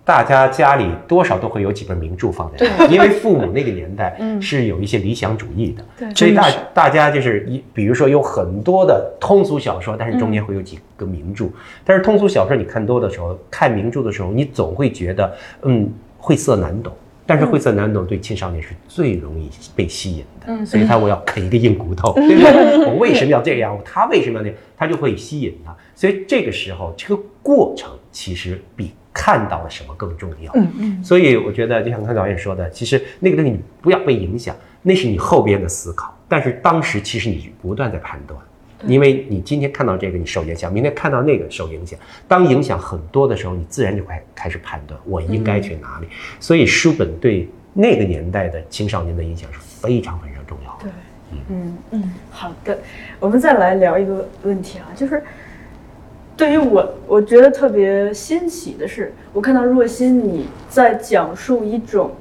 大家家里多少都会有几本名著放在那里，因为父母那个年代 [laughs] 是有一些理想主义的，对所以大大家就是一，比如说有很多的通俗小说，但是中间会有几个名著。但是通俗小说你看多的时候，看名著的时候，你总会觉得，嗯，晦涩难懂。但是晦涩难懂对青少年是最容易被吸引的，嗯所以他我要啃一个硬骨头，对不对？我为什么要这样？他为什么要那样？他就会吸引他。所以这个时候，这个过程其实比看到了什么更重要。嗯嗯，所以我觉得，就像刚才导演说的，其实那个东西你不要被影响，那是你后边的思考。但是当时其实你不断在判断，因为你今天看到这个你受影响，明天看到那个受影响。当影响很多的时候，你自然就会开始判断我应该去哪里。所以书本对那个年代的青少年的影响是非常非常重要的。对，嗯嗯，好的，我们再来聊一个问题啊，就是对于我，我觉得特别欣喜的是，我看到若心你在讲述一种，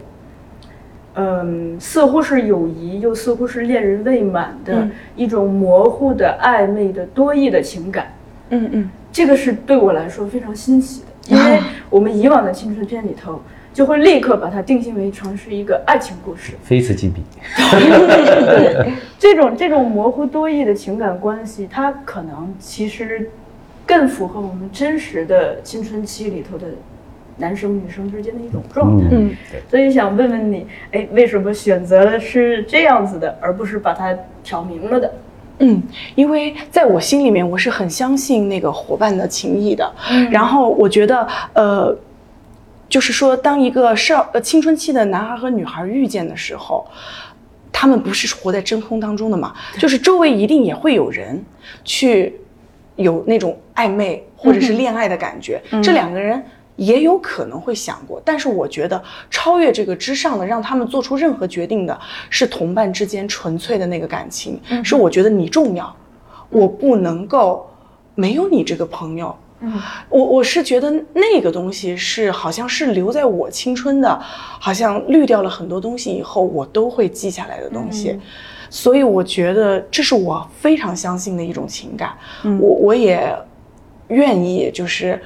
嗯，似乎是友谊，又似乎是恋人未满的嗯一种模糊的、暧昧的、多义的情感。嗯嗯这个是对我来说非常欣喜的，因为我们以往的青春片里头，就会立刻把它定性为成是一个爱情故事。[laughs] 非此即彼。对，这种这种模糊多义的情感关系，它可能其实更符合我们真实的青春期里头的男生女生之间的一种状态。嗯，对。所以想问问你，哎，为什么选择的是这样子的，而不是把它挑明了的？嗯，因为在我心里面，我是很相信那个伙伴的情谊的。然后我觉得，呃，就是说，当一个少呃青春期的男孩和女孩遇见的时候，他们不是活在真空当中的嘛，就是周围一定也会有人去有那种暧昧或者是恋爱的感觉，这两个人。也有可能会想过，但是我觉得超越这个之上的，让他们做出任何决定的是同伴之间纯粹的那个感情，是我觉得你重要，我不能够没有你这个朋友。嗯，我我是觉得那个东西是好像是留在我青春的，好像滤掉了很多东西以后，我都会记下来的东西。所以我觉得这是我非常相信的一种情感。我我也愿意就是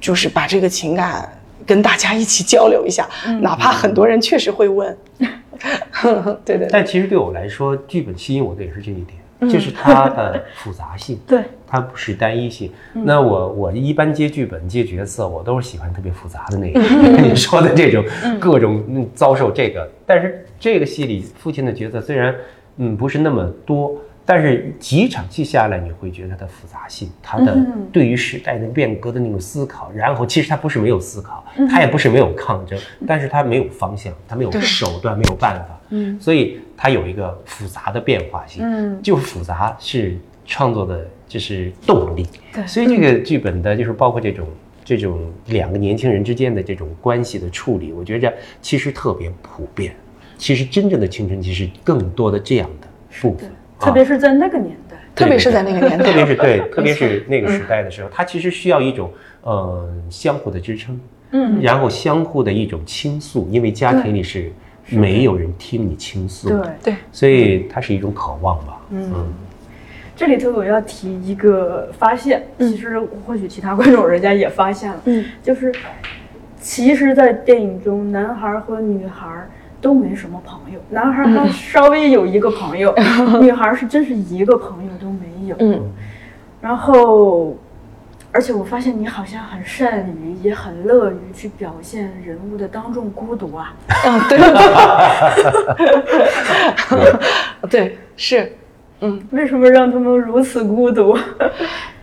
就是把这个情感跟大家一起交流一下，哪怕很多人确实会问。[laughs] [laughs] 对对对，但其实对我来说，剧本吸引我的也是这一点，就是它的复杂性。对，它不是单一性。那我我一般接剧本、接角色，我都是喜欢特别复杂的那个。[laughs] 你说的这种各种嗯遭受这个，但是这个戏里父亲的角色虽然嗯不是那么多，但是几场戏下来，你会觉得它的复杂性，它的对于时代的变革的那种思考，然后其实它不是没有思考，它也不是没有抗争，但是它没有方向，它没有手段，没有办法。嗯，所以它有一个复杂的变化性。嗯，就是复杂是创作的，就是动力。对所以这个剧本的，就是包括这种这种两个年轻人之间的这种关系的处理，我觉着其实特别普遍。其实真正的青春期是更多的这样的部分，特别是在那个年代。特别是在那个年代，特别是对，特别是那个时代的时候，它其实需要一种呃相互的支撑，嗯，然后相互的一种倾诉，因为家庭里是没有人听你倾诉的，对，对，所以它是一种渴望吧，嗯。这里头我要提一个发现，其实或许其他观众人家也发现了，嗯，就是其实，在电影中，男孩和女孩都没什么朋友，男孩还稍微有一个朋友，[laughs] 女孩是真是一个朋友都没有。嗯然后，而且我发现你好像很善于，也很乐于去表现人物的当众孤独啊。嗯，对，[laughs] [laughs] 对，是，嗯，为什么让他们如此孤独？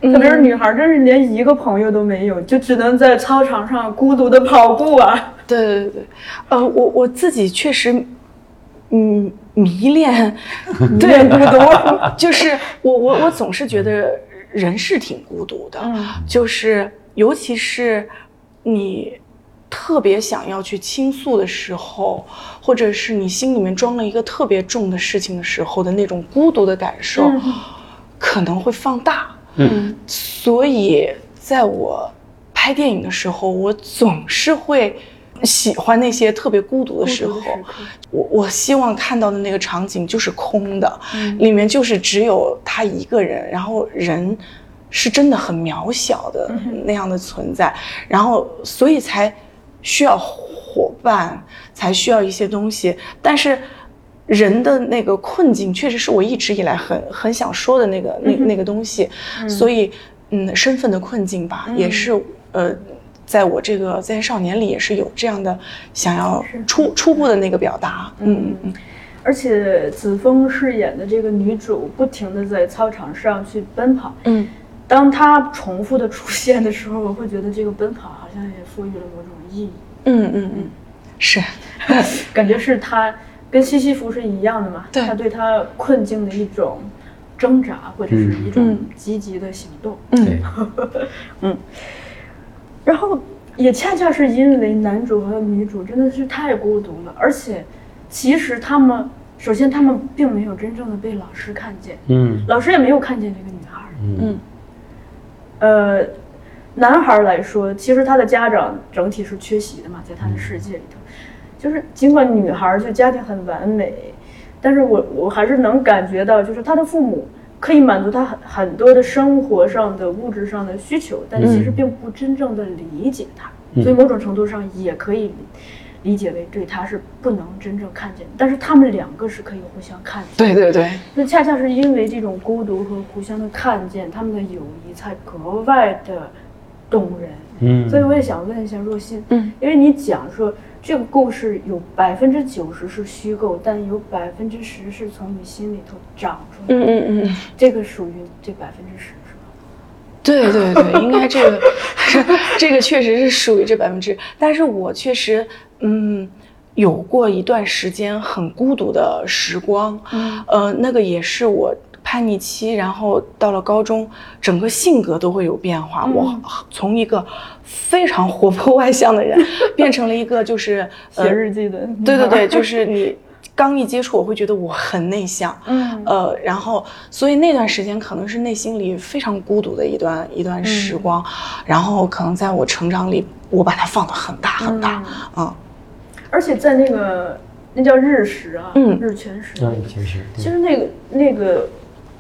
特别是女孩，真是连一个朋友都没有，就只能在操场上孤独的跑步啊。对对对对，呃，我我自己确实，嗯，迷恋，[laughs] 对孤独，[laughs] 就是我我我总是觉得人是挺孤独的，嗯。就是尤其是你特别想要去倾诉的时候，或者是你心里面装了一个特别重的事情的时候的那种孤独的感受，嗯。可能会放大。嗯。所以在我拍电影的时候，我总是会喜欢那些特别孤独的时候。我我希望看到的那个场景就是空的，嗯。里面就是只有他一个人，然后人是真的很渺小的嗯那样的存在，然后所以才需要伙伴，才需要一些东西，但是。人的那个困境，确实是我一直以来很很想说的那个那那个东西，所以，嗯，身份的困境吧，也是呃，在我这个在少年里也是有这样的想要初初步的那个表达，嗯嗯而且子枫饰演的这个女主不停的在操场上去奔跑，嗯。当她重复的出现的时候，我会觉得这个奔跑好像也赋予了某种意义，嗯嗯嗯，是，[laughs] 感觉是他跟西西弗是一样的嘛，对。他对他困境的一种挣扎或者是一种嗯。积极的行动。嗯。[laughs] 嗯，然后也恰恰是因为男主和女主真的是太孤独了，而且其实他们首先他们并没有真正的被老师看见，嗯。老师也没有看见这个女孩。儿。嗯。呃，男孩儿来说，其实他的家长整体是缺席的嘛，在他的世界里头，就是尽管女孩儿就家庭很完美，但是我我还是能感觉到，就是他的父母可以满足他很很多的生活上的物质上的需求，但其实并不真正的理解他，所以某种程度上也可以理解为对他是不能真正看见的，但是他们两个是可以互相看见的。对对对，那恰恰是因为这种孤独和互相的看见，他们的友谊才格外的动人。嗯所以我也想问一下若曦，嗯，因为你讲说这个故事有百分之九十是虚构，但有百分之十是从你心里头长出来的，嗯嗯嗯，这个属于这百分之十是吧？对对对，应该这个 [laughs] 这个确实是属于这百分之，但是我确实嗯。有过一段时间很孤独的时光，嗯呃，那个也是我叛逆期，然后到了高中，整个性格都会有变化。嗯。我 [laughs] 从一个非常活泼外向的人，变成了一个就是写日记的，对对对，就是你刚一接触，我会觉得我很内向，嗯。呃，然后所以那段时间可能是内心里非常孤独的一段一段时光，然后可能在我成长里，我把它放得很大很大，嗯。而且在那个那叫日食啊，嗯。日全食，嗯，其实其实那个那个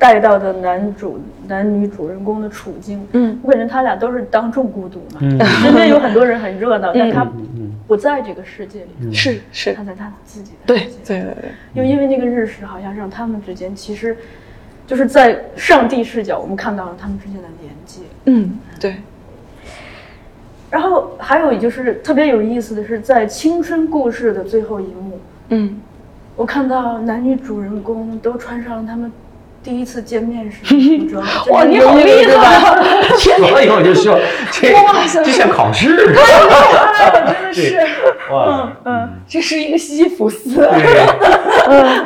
带到的男主男女主人公的处境，嗯。我感觉他俩都是当众孤独嘛。嗯。身边有很多人很热闹，但他嗯不在这个世界里，是是。他，在他自己的对世界。对对对，又因为那个日食，好像让他们之间其实就是在上帝视角，我们看到了他们之间的连接。嗯对，然后还有就是特别有意思的是，在青春故事的最后一幕，嗯。我看到男女主人公都穿上了他们第一次见面时的服装。[laughs] 哇，你好厉害！天哪，所以我就说，这哇塞这像考试，真的是，哇，嗯，这是一个西西弗斯，对，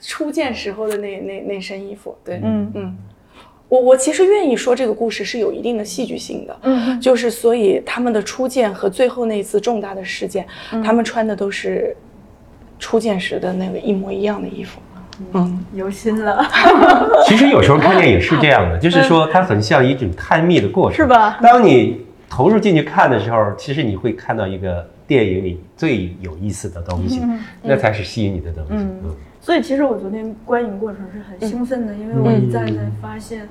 初见时候的那那那身衣服，对，嗯。嗯，我我其实愿意说这个故事是有一定的戏剧性的，嗯。就是所以他们的初见和最后那一次重大的事件，他们穿的都是初见时的那个一模一样的衣服，嗯有心了，[laughs] 其实有时候看电影是这样的，[laughs] 就是说它很像一种探秘的过程，是吧？当你投入进去看的时候，其实你会看到一个电影里最有意思的东西，那才是吸引你的东西。嗯。嗯。所以其实我昨天观影过程是很兴奋的，因为我一再在发现。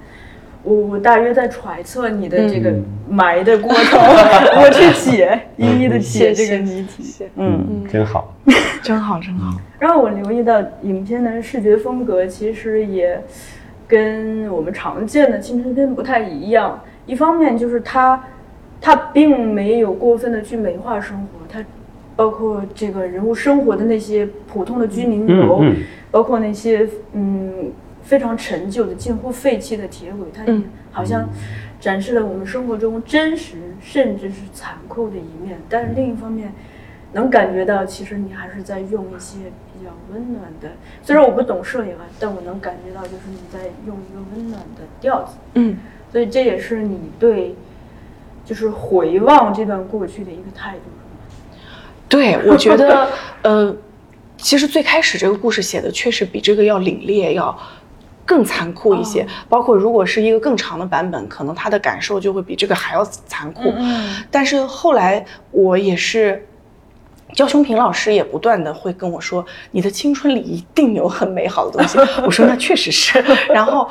我我大约在揣测你的这个埋的过程，[laughs] 我去解，一一的解这个谜题。谢谢，嗯，真好。[laughs] 真好真好，然后我留意到影片的视觉风格其实也跟我们常见的青春片不太一样。一方面就是它，它并没有过分的去美化生活，它包括这个人物生活的那些普通的居民楼，嗯。嗯包括那些嗯非常陈旧的、近乎废弃的铁轨，它好像展示了我们生活中真实甚至是残酷的一面。但是另一方面，能感觉到，其实你还是在用一些比较温暖的。虽然我不懂摄影啊，但我能感觉到，就是你在用一个温暖的调子。嗯，所以这也是你对，就是回望这段过去的一个态度。[laughs] 对，我觉得，呃，其实最开始这个故事写的确实比这个要凛冽，要更残酷一些。包括如果是一个更长的版本，可能他的感受就会比这个还要残酷。嗯但是后来我也是，焦雄平老师也不断的会跟我说，你的青春里一定有很美好的东西。我说那确实是，然后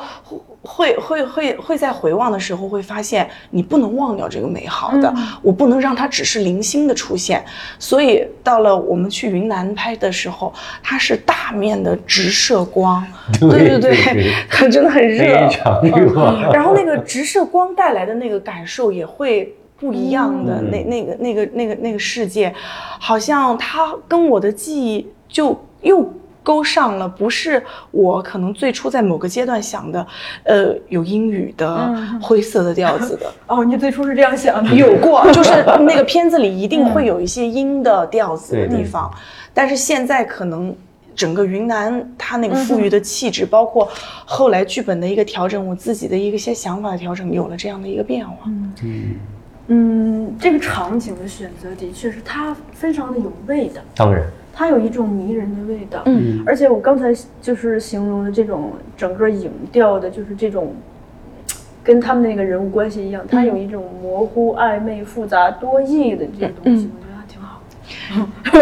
会会会会在回望的时候会发现，你不能忘掉这个美好的，我不能让它只是零星的出现。所以到了我们去云南拍的时候，它是大面的直射光，[laughs] 对对对 [laughs] 它真的很热，嗯。[laughs] 然后那个直射光带来的那个感受也会不一样的，嗯。那那个那个那个那个世界，好像它跟我的记忆就又勾上了，不是我可能最初在某个阶段想的，呃，有英语的、嗯。灰色的调子的。[laughs] 哦，你最初是这样想的？有过，[laughs] 就是那个片子里一定会有一些英的调子的地方，但是现在可能整个云南它那个富裕的气质，包括后来剧本的一个调整，我自己的一个些想法的调整，有了这样的一个变化。嗯，这个场景的选择的确是它非常的有味道，当然，它有一种迷人的味道。嗯而且我刚才就是形容的这种整个影调的，就是这种。跟他们那个人物关系一样，它有一种模糊、暧昧、复杂、多义的这种东西，嗯 [laughs] 我觉得还挺好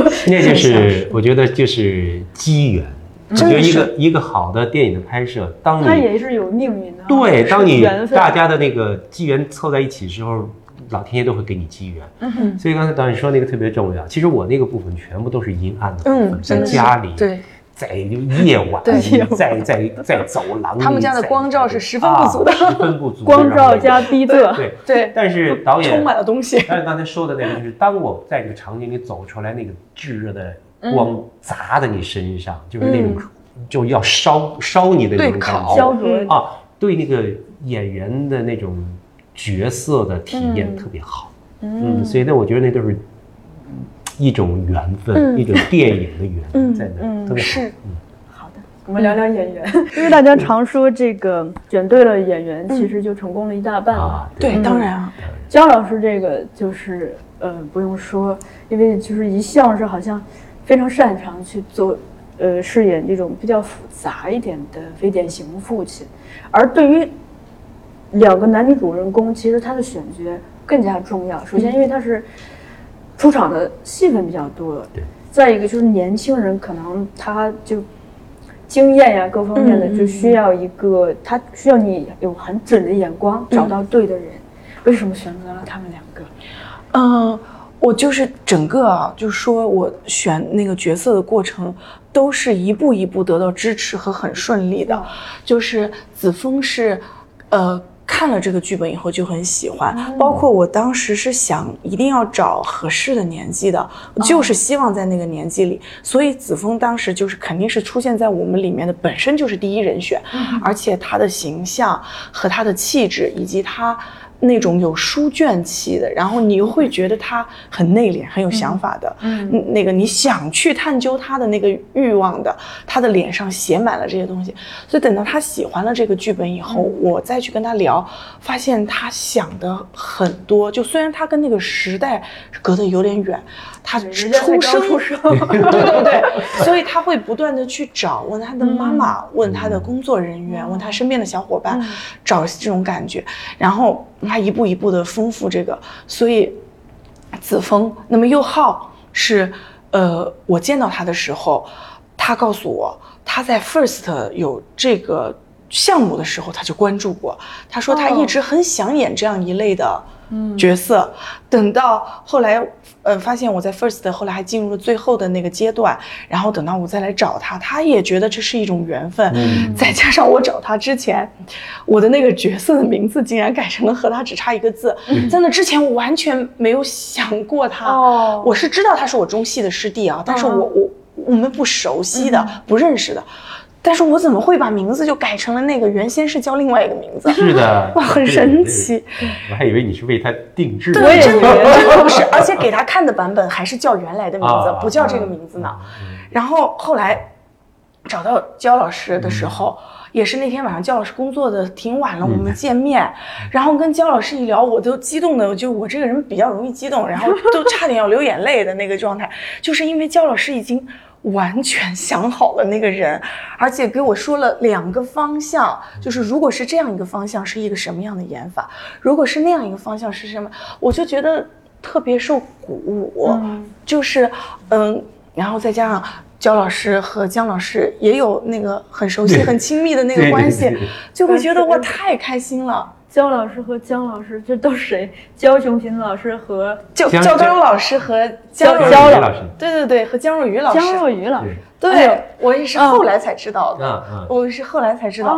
的。那就是我觉得就是机缘。我觉得一个一个好的电影的拍摄，当你它也是有命运的啊。对，当你大家的那个机缘凑在一起的时候，老天爷都会给你机缘。嗯所以刚才导演说那个特别重要。其实我那个部分全部都是阴暗的部分，在家里，对，在夜晚，在在在走廊里，他们家的在光照是十分不足的啊十分不足，光照加逼仄，对。对，但是导演充满了东西。但是刚才说的那个，就是当我在这个场景里走出来，那个炙热的光砸在你身上，就是那种就要烧烧你的那种感觉焦灼。啊，对那个演员的那种角色的体验特别好。嗯，所以呢，我觉得那都是一种缘分，一种电影的缘分在那儿，特别好。是。好的，我们聊聊演员，[laughs] 因为大家常说这个选对了演员，嗯。其实就成功了一大半。了。啊，对，当然啊，姜老师这个就是呃不用说，因为就是一向是好像非常擅长去做呃饰演这种比较复杂一点的非典型父亲，而对于两个男女主人公，其实他的选角更加重要。首先，因为他是出场的戏份比较多，对。再一个就是年轻人，可能他就经验呀各方面的，嗯就需要一个他需要你有很准的眼光，找到对的人。为什么选择了他们两个？嗯，我就是整个啊，就是说我选那个角色的过程，都是一步一步得到支持和很顺利的。就是子枫是，呃。看了这个剧本以后就很喜欢，包括我当时是想一定要找合适的年纪的，就是希望在那个年纪里，所以子枫当时就是肯定是出现在我们里面的，本身就是第一人选，而且他的形象和他的气质以及他。那种有书卷气的，然后你又会觉得他很内敛、很有想法的，嗯，那个你想去探究他的那个欲望的，他的脸上写满了这些东西。所以等到他喜欢了这个剧本以后，我再去跟他聊，发现他想的很多。就虽然他跟那个时代隔得有点远，他人家才出生出 [laughs] 生，对对对，所以他会不断的去找，问他的妈妈，问他的工作人员，问他身边的小伙伴，找这种感觉，然后他一步一步的丰富这个，所以子枫，那么右浩是，呃，我见到他的时候，他告诉我他在 First 有这个项目的时候，他就关注过，他说他一直很想演这样一类的。角色，等到后来，呃，发现我在 First，后来还进入了最后的那个阶段，然后等到我再来找他，他也觉得这是一种缘分。嗯 [laughs] 再加上我找他之前，我的那个角色的名字竟然改成了和他只差一个字，在那之前我完全没有想过他。哦我是知道他是我中戏的师弟啊，但是我我我们不熟悉的、不认识的。但是我怎么会把名字就改成了那个原先是叫另外一个名字？是的，[laughs] 哇，很神奇。我还以为你是为他定制的。对，真的真的不是，而且给他看的版本还是叫原来的名字，不叫这个名字呢。然后后来找到焦老师的时候，也是那天晚上焦老师工作的挺晚了，我们见面，然后跟焦老师一聊，我都激动的，就我这个人比较容易激动，然后都差点要流眼泪的那个状态，就是因为焦老师已经。完全想好了那个人，而且给我说了两个方向，就是如果是这样一个方向，是一个什么样的演法；如果是那样一个方向是什么，我就觉得特别受鼓舞。就是嗯，然后再加上焦老师和姜老师也有那个很熟悉、[laughs] 很亲密的那个关系，就会觉得哇，太开心了。焦老师和姜老师，这都是谁？焦雄平老师和焦焦刚老师和姜焦老师，对对对，和姜若愚老师。姜若愚老师，对我也是后来才知道的，我是后来才知道，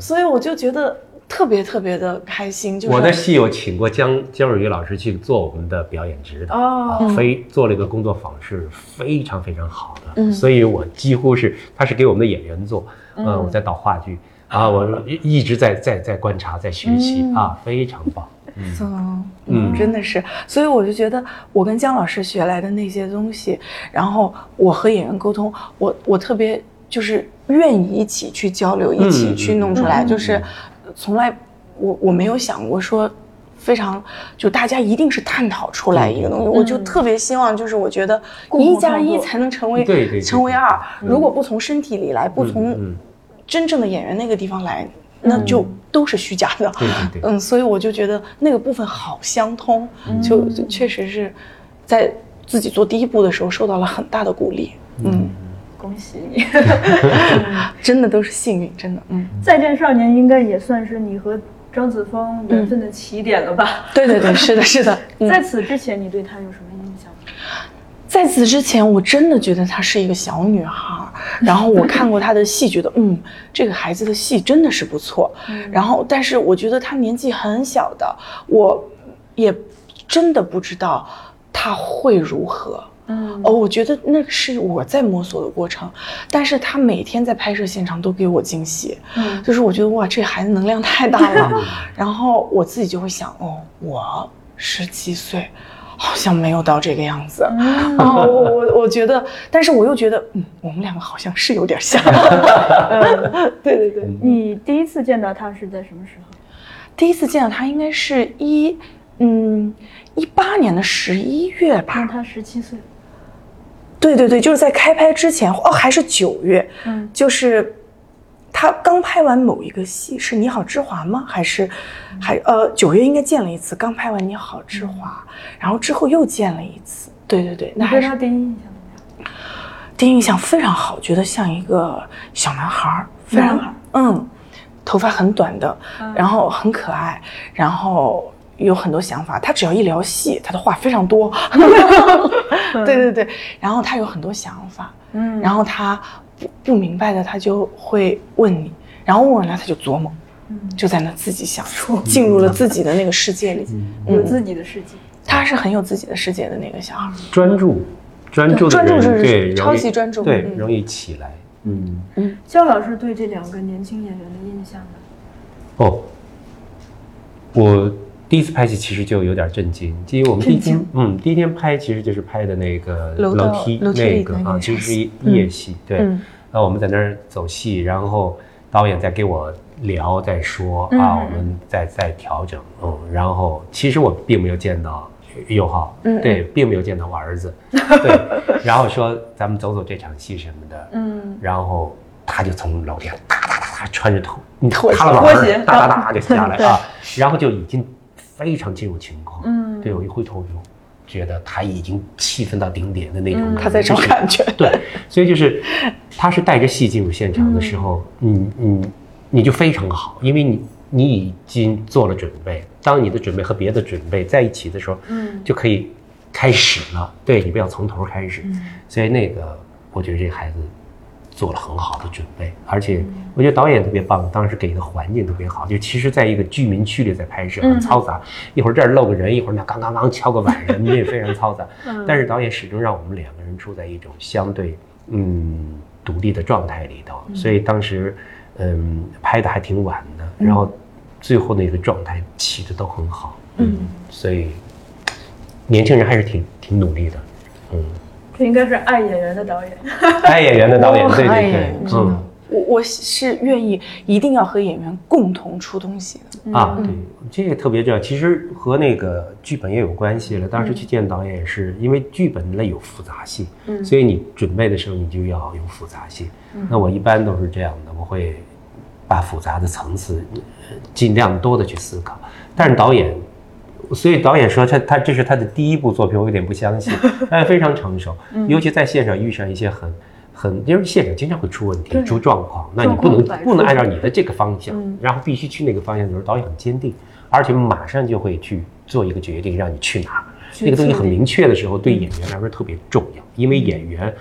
所以我就觉得特别特别的开心。我的戏有请过姜姜若愚老师去做我们的表演指导，哦，非做了一个工作坊，是非常非常好的，所以我几乎是他是给我们的演员做，嗯，我在导话剧。啊，我一直在在在观察，在学习啊，非常棒。嗯嗯，真的是，所以我就觉得我跟姜老师学来的那些东西，然后我和演员沟通，我我特别就是愿意一起去交流，一起去弄出来，就是从来我我没有想过说非常就大家一定是探讨出来一个东西，我就特别希望就是我觉得一加一才能成为成为二，如果不从身体里来，不从。真正的演员那个地方来，那就都是虚假的。对对对。嗯，所以我就觉得那个部分好相通，就确实是在自己做第一步的时候受到了很大的鼓励。嗯，恭喜你，[laughs] 真的都是幸运，真的。嗯，再见少年应该也算是你和张子枫缘分的起点了吧？对对对，是的，是的。在此之前，你对他有什么？在此之前，我真的觉得她是一个小女孩。[laughs] 然后我看过她的戏，觉得嗯，这个孩子的戏真的是不错。然后，但是我觉得她年纪很小的，我也真的不知道她会如何。嗯，哦，我觉得那是我在摸索的过程。但是她每天在拍摄现场都给我惊喜。嗯，就是我觉得哇，这孩子能量太大了。[laughs] 然后我自己就会想，哦，我十七岁。好像没有到这个样子啊，[laughs] 我我我觉得，但是我又觉得，嗯，我们两个好像是有点像。[laughs] 对对对，你第一次见到他是在什么时候？第一次见到他应该是一嗯一八年的十一月吧。他十七岁。对对对，就是在开拍之前哦，还是九月，嗯，就是。他刚拍完某一个戏，是你好之华吗？还是，还呃九月应该见了一次，刚拍完你好之华，然后之后又见了一次。对对对，那还是他第一印象怎么样？第一印象非常好，觉得像一个小男孩，非常嗯，头发很短的，然后很可爱，然后有很多想法。他只要一聊戏，他的话非常多。[laughs] 对对对，然后他有很多想法，嗯，然后他。不不明白的，他就会问你，然后问完了他就琢磨，就在那自己想，进入了自己的那个世界里，有自己的世界。他是很有自己的世界的那个小孩，专注，专注，专注是对，超级专注，对，容易起来。嗯。嗯，焦老师对这两个年轻演员的印象呢？哦，我。第一次拍戏其实就有点震惊，因为我们第一天，嗯，第一天拍其实就是拍的那个楼梯那个啊，其实是一夜戏，对。然后我们在那儿走戏，然后导演在给我聊，在说啊，我们在在调整，嗯。然后其实我并没有见到佑浩，对，并没有见到我儿子，[laughs] 对。然后说咱们走走这场戏什么的，嗯。然后他就从楼梯上哒哒哒哒穿着拖你拖鞋哒哒哒就下来啊，然后就已经。非常进入情况，嗯，对我一回头就觉得他已经气愤到顶点的那种，他在找感觉，对，所以就是他是带着戏进入现场的时候，你你你就非常好，因为你你已经做了准备，当你的准备和别的准备在一起的时候，嗯，就可以开始了，对你不要从头开始，所以那个我觉得这孩子。做了很好的准备，而且我觉得导演特别棒，当时给的环境特别好。就其实，在一个居民区里在拍摄，很嘈杂，一会儿这儿露个人，一会儿那刚刚刚敲个碗，人家也非常嘈杂。[laughs] 但是导演始终让我们两个人处在一种相对，嗯，独立的状态里头，所以当时嗯拍的还挺晚的，然后最后那个状态起的都很好，嗯，所以年轻人还是挺挺努力的，嗯，这应该是爱演员的导演。[laughs] 爱演员的导演，[laughs] 对对对嗯。我我是愿意一定要和演员共同出东西的。啊，对，这个特别重要。其实和那个剧本也有关系了。当时去见导演也是因为剧本类有复杂性，所以你准备的时候你就要有复杂性。那我一般都是这样的，我会把复杂的层次呃尽量多的去思考。但是导演，所以导演说他他这是他的第一部作品，我有点不相信，[laughs] 但是非常成熟，尤其在现场遇上一些很。很，因为现场经常会出问题、出状况，那你不能不能按照你的这个方向，然后必须去那个方向的时候，导演很坚定，而且马上就会去做一个决定，让你去哪儿。那个东西很明确的时候，对演员来说特别重要，因为演员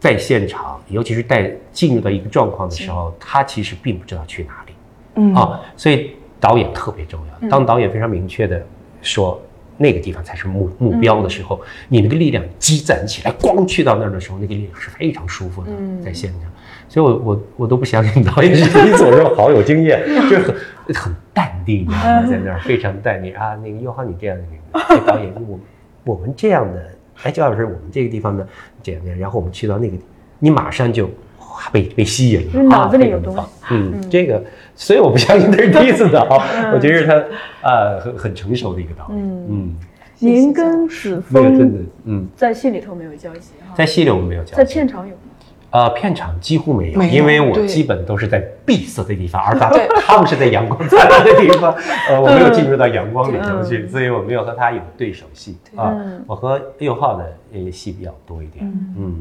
在现场，尤其是在进入到一个状况的时候，他其实并不知道去哪里。嗯啊，所以导演特别重要。当导演非常明确的说那个地方才是目目标的时候，你那个力量积攒起来，光去到那儿的时候，那个力量是非常舒服的，在现场。所以我我我都不相信导演是你总说好有经验，[laughs] 就是很很淡定，你知道吗？在那儿非常淡定啊。那个佑浩，你这样的导演，我我们这样的，哎，焦老师，我们这个地方呢这样这样，然后我们去到那个，你马上就哇被被吸引了，就是脑子里有东西嗯，这个，所以我不相信他是第一次导，[laughs] 我觉得他啊很很成熟的一个导演，嗯，您跟子那个真的，嗯，在戏里头没有交集哈，在戏里我们没有交在集，片场有吗？呃，片场几乎没有，没有因为我基本都是在闭塞的地方，而他 [laughs] 他们是在阳光灿烂的地方，[laughs] 呃，我没有进入到阳光里头去，所以我没有和他有对手戏。啊嗯。我和六号的呃戏比较多一点，嗯。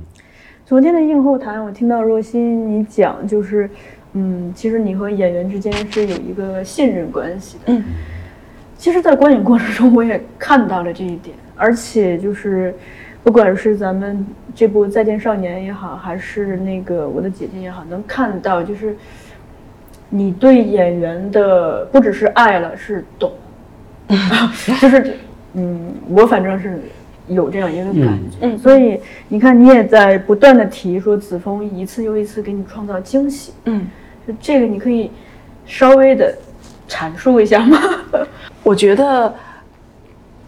昨天的映后谈，我听到若曦你讲，就是，嗯，其实你和演员之间是有一个信任关系的。嗯，其实，在观影过程中，我也看到了这一点，而且就是，不管是咱们这部《再见少年》也好，还是那个《我的姐姐》也好，能看到就是你对演员的不只是爱了，是懂，[laughs] [laughs] 就是，嗯，我反正是有这样一个感觉。所以你看，你也在不断的提说子枫一次又一次给你创造惊喜，嗯，就这个你可以稍微的阐述一下吗？[laughs] 我觉得。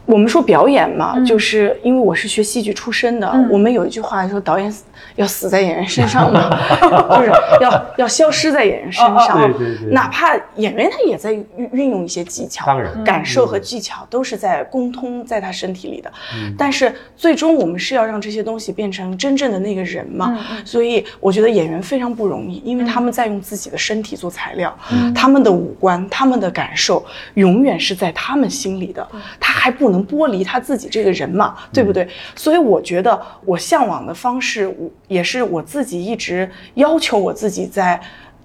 我们说表演嘛，嗯就是因为我是学戏剧出身的，嗯我们有一句话说导演死要死在演员身上嘛，[laughs] 就是要要消失在演员身上，哦哦对对对。哪怕演员他也在运运用一些技巧，当然感受和技巧都是在共通在他身体里的，嗯。但是最终我们是要让这些东西变成真正的那个人嘛，所以我觉得演员非常不容易，因为他们在用自己的身体做材料，他们的五官、他们的感受永远是在他们心里的，他还不能剥离他自己这个人嘛，对不对？所以我觉得我向往的方式，我也是我自己一直要求我自己在。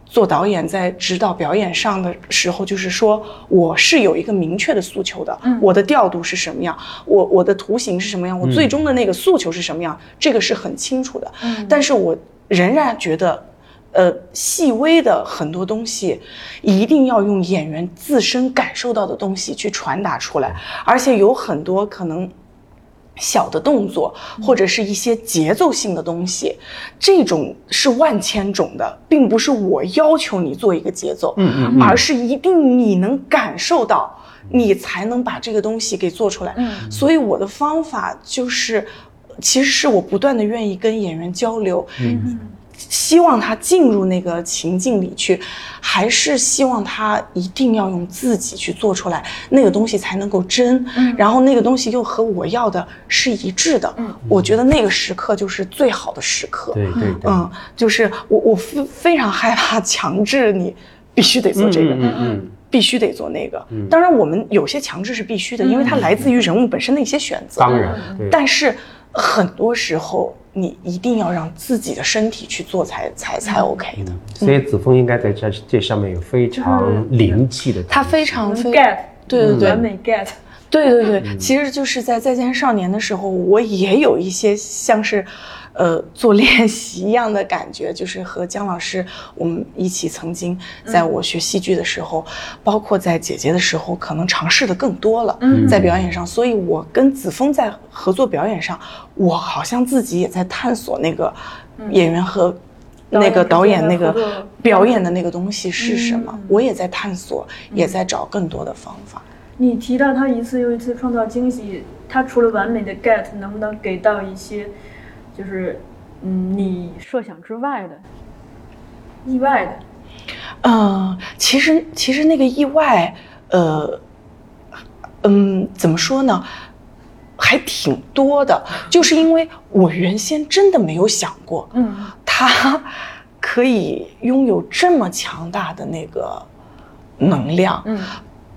做导演在指导表演上的时候，就是说我是有一个明确的诉求的，我的调度是什么样，我我的图形是什么样，我最终的那个诉求是什么样，这个是很清楚的。但是我仍然觉得。呃，细微的很多东西，一定要用演员自身感受到的东西去传达出来，而且有很多可能小的动作或者是一些节奏性的东西，这种是万千种的，并不是我要求你做一个节奏，嗯嗯嗯。而是一定你能感受到，你才能把这个东西给做出来。嗯。所以我的方法就是，其实是我不断的愿意跟演员交流，嗯希望他进入那个情境里去，还是希望他一定要用自己去做出来，那个东西才能够真，然后那个东西又和我要的是一致的。我觉得那个时刻就是最好的时刻。对对对，嗯，就是我我非非常害怕强制你必须得做这个。嗯嗯嗯必须得做那个，当然我们有些强制是必须的，因为它来自于人物本身的一些选择。当然，但是很多时候你一定要让自己的身体去做才才才 OK 的。所以子枫应该在这这上面有非常灵气的他非常 get，对对对。完美 get，对对对，其实就是在《再见少年》的时候，我也有一些像是，呃，做练习一样的感觉，就是和姜老师我们一起曾经在我学戏剧的时候，包括在姐姐的时候，可能尝试的更多了，嗯。在表演上，所以我跟子枫在合作表演上，我好像自己也在探索那个演员和。那个导演那个表演的那个东西是什么嗯，我也在探索，也在找更多的方法。你提到他一次又一次创造惊喜，他除了完美的 get，能不能给到一些，就是嗯你设想之外的、意外的？嗯，其实其实那个意外，呃，嗯，怎么说呢，还挺多的，就是因为我原先真的没有想过，嗯他 [laughs] 可以拥有这么强大的那个能量，嗯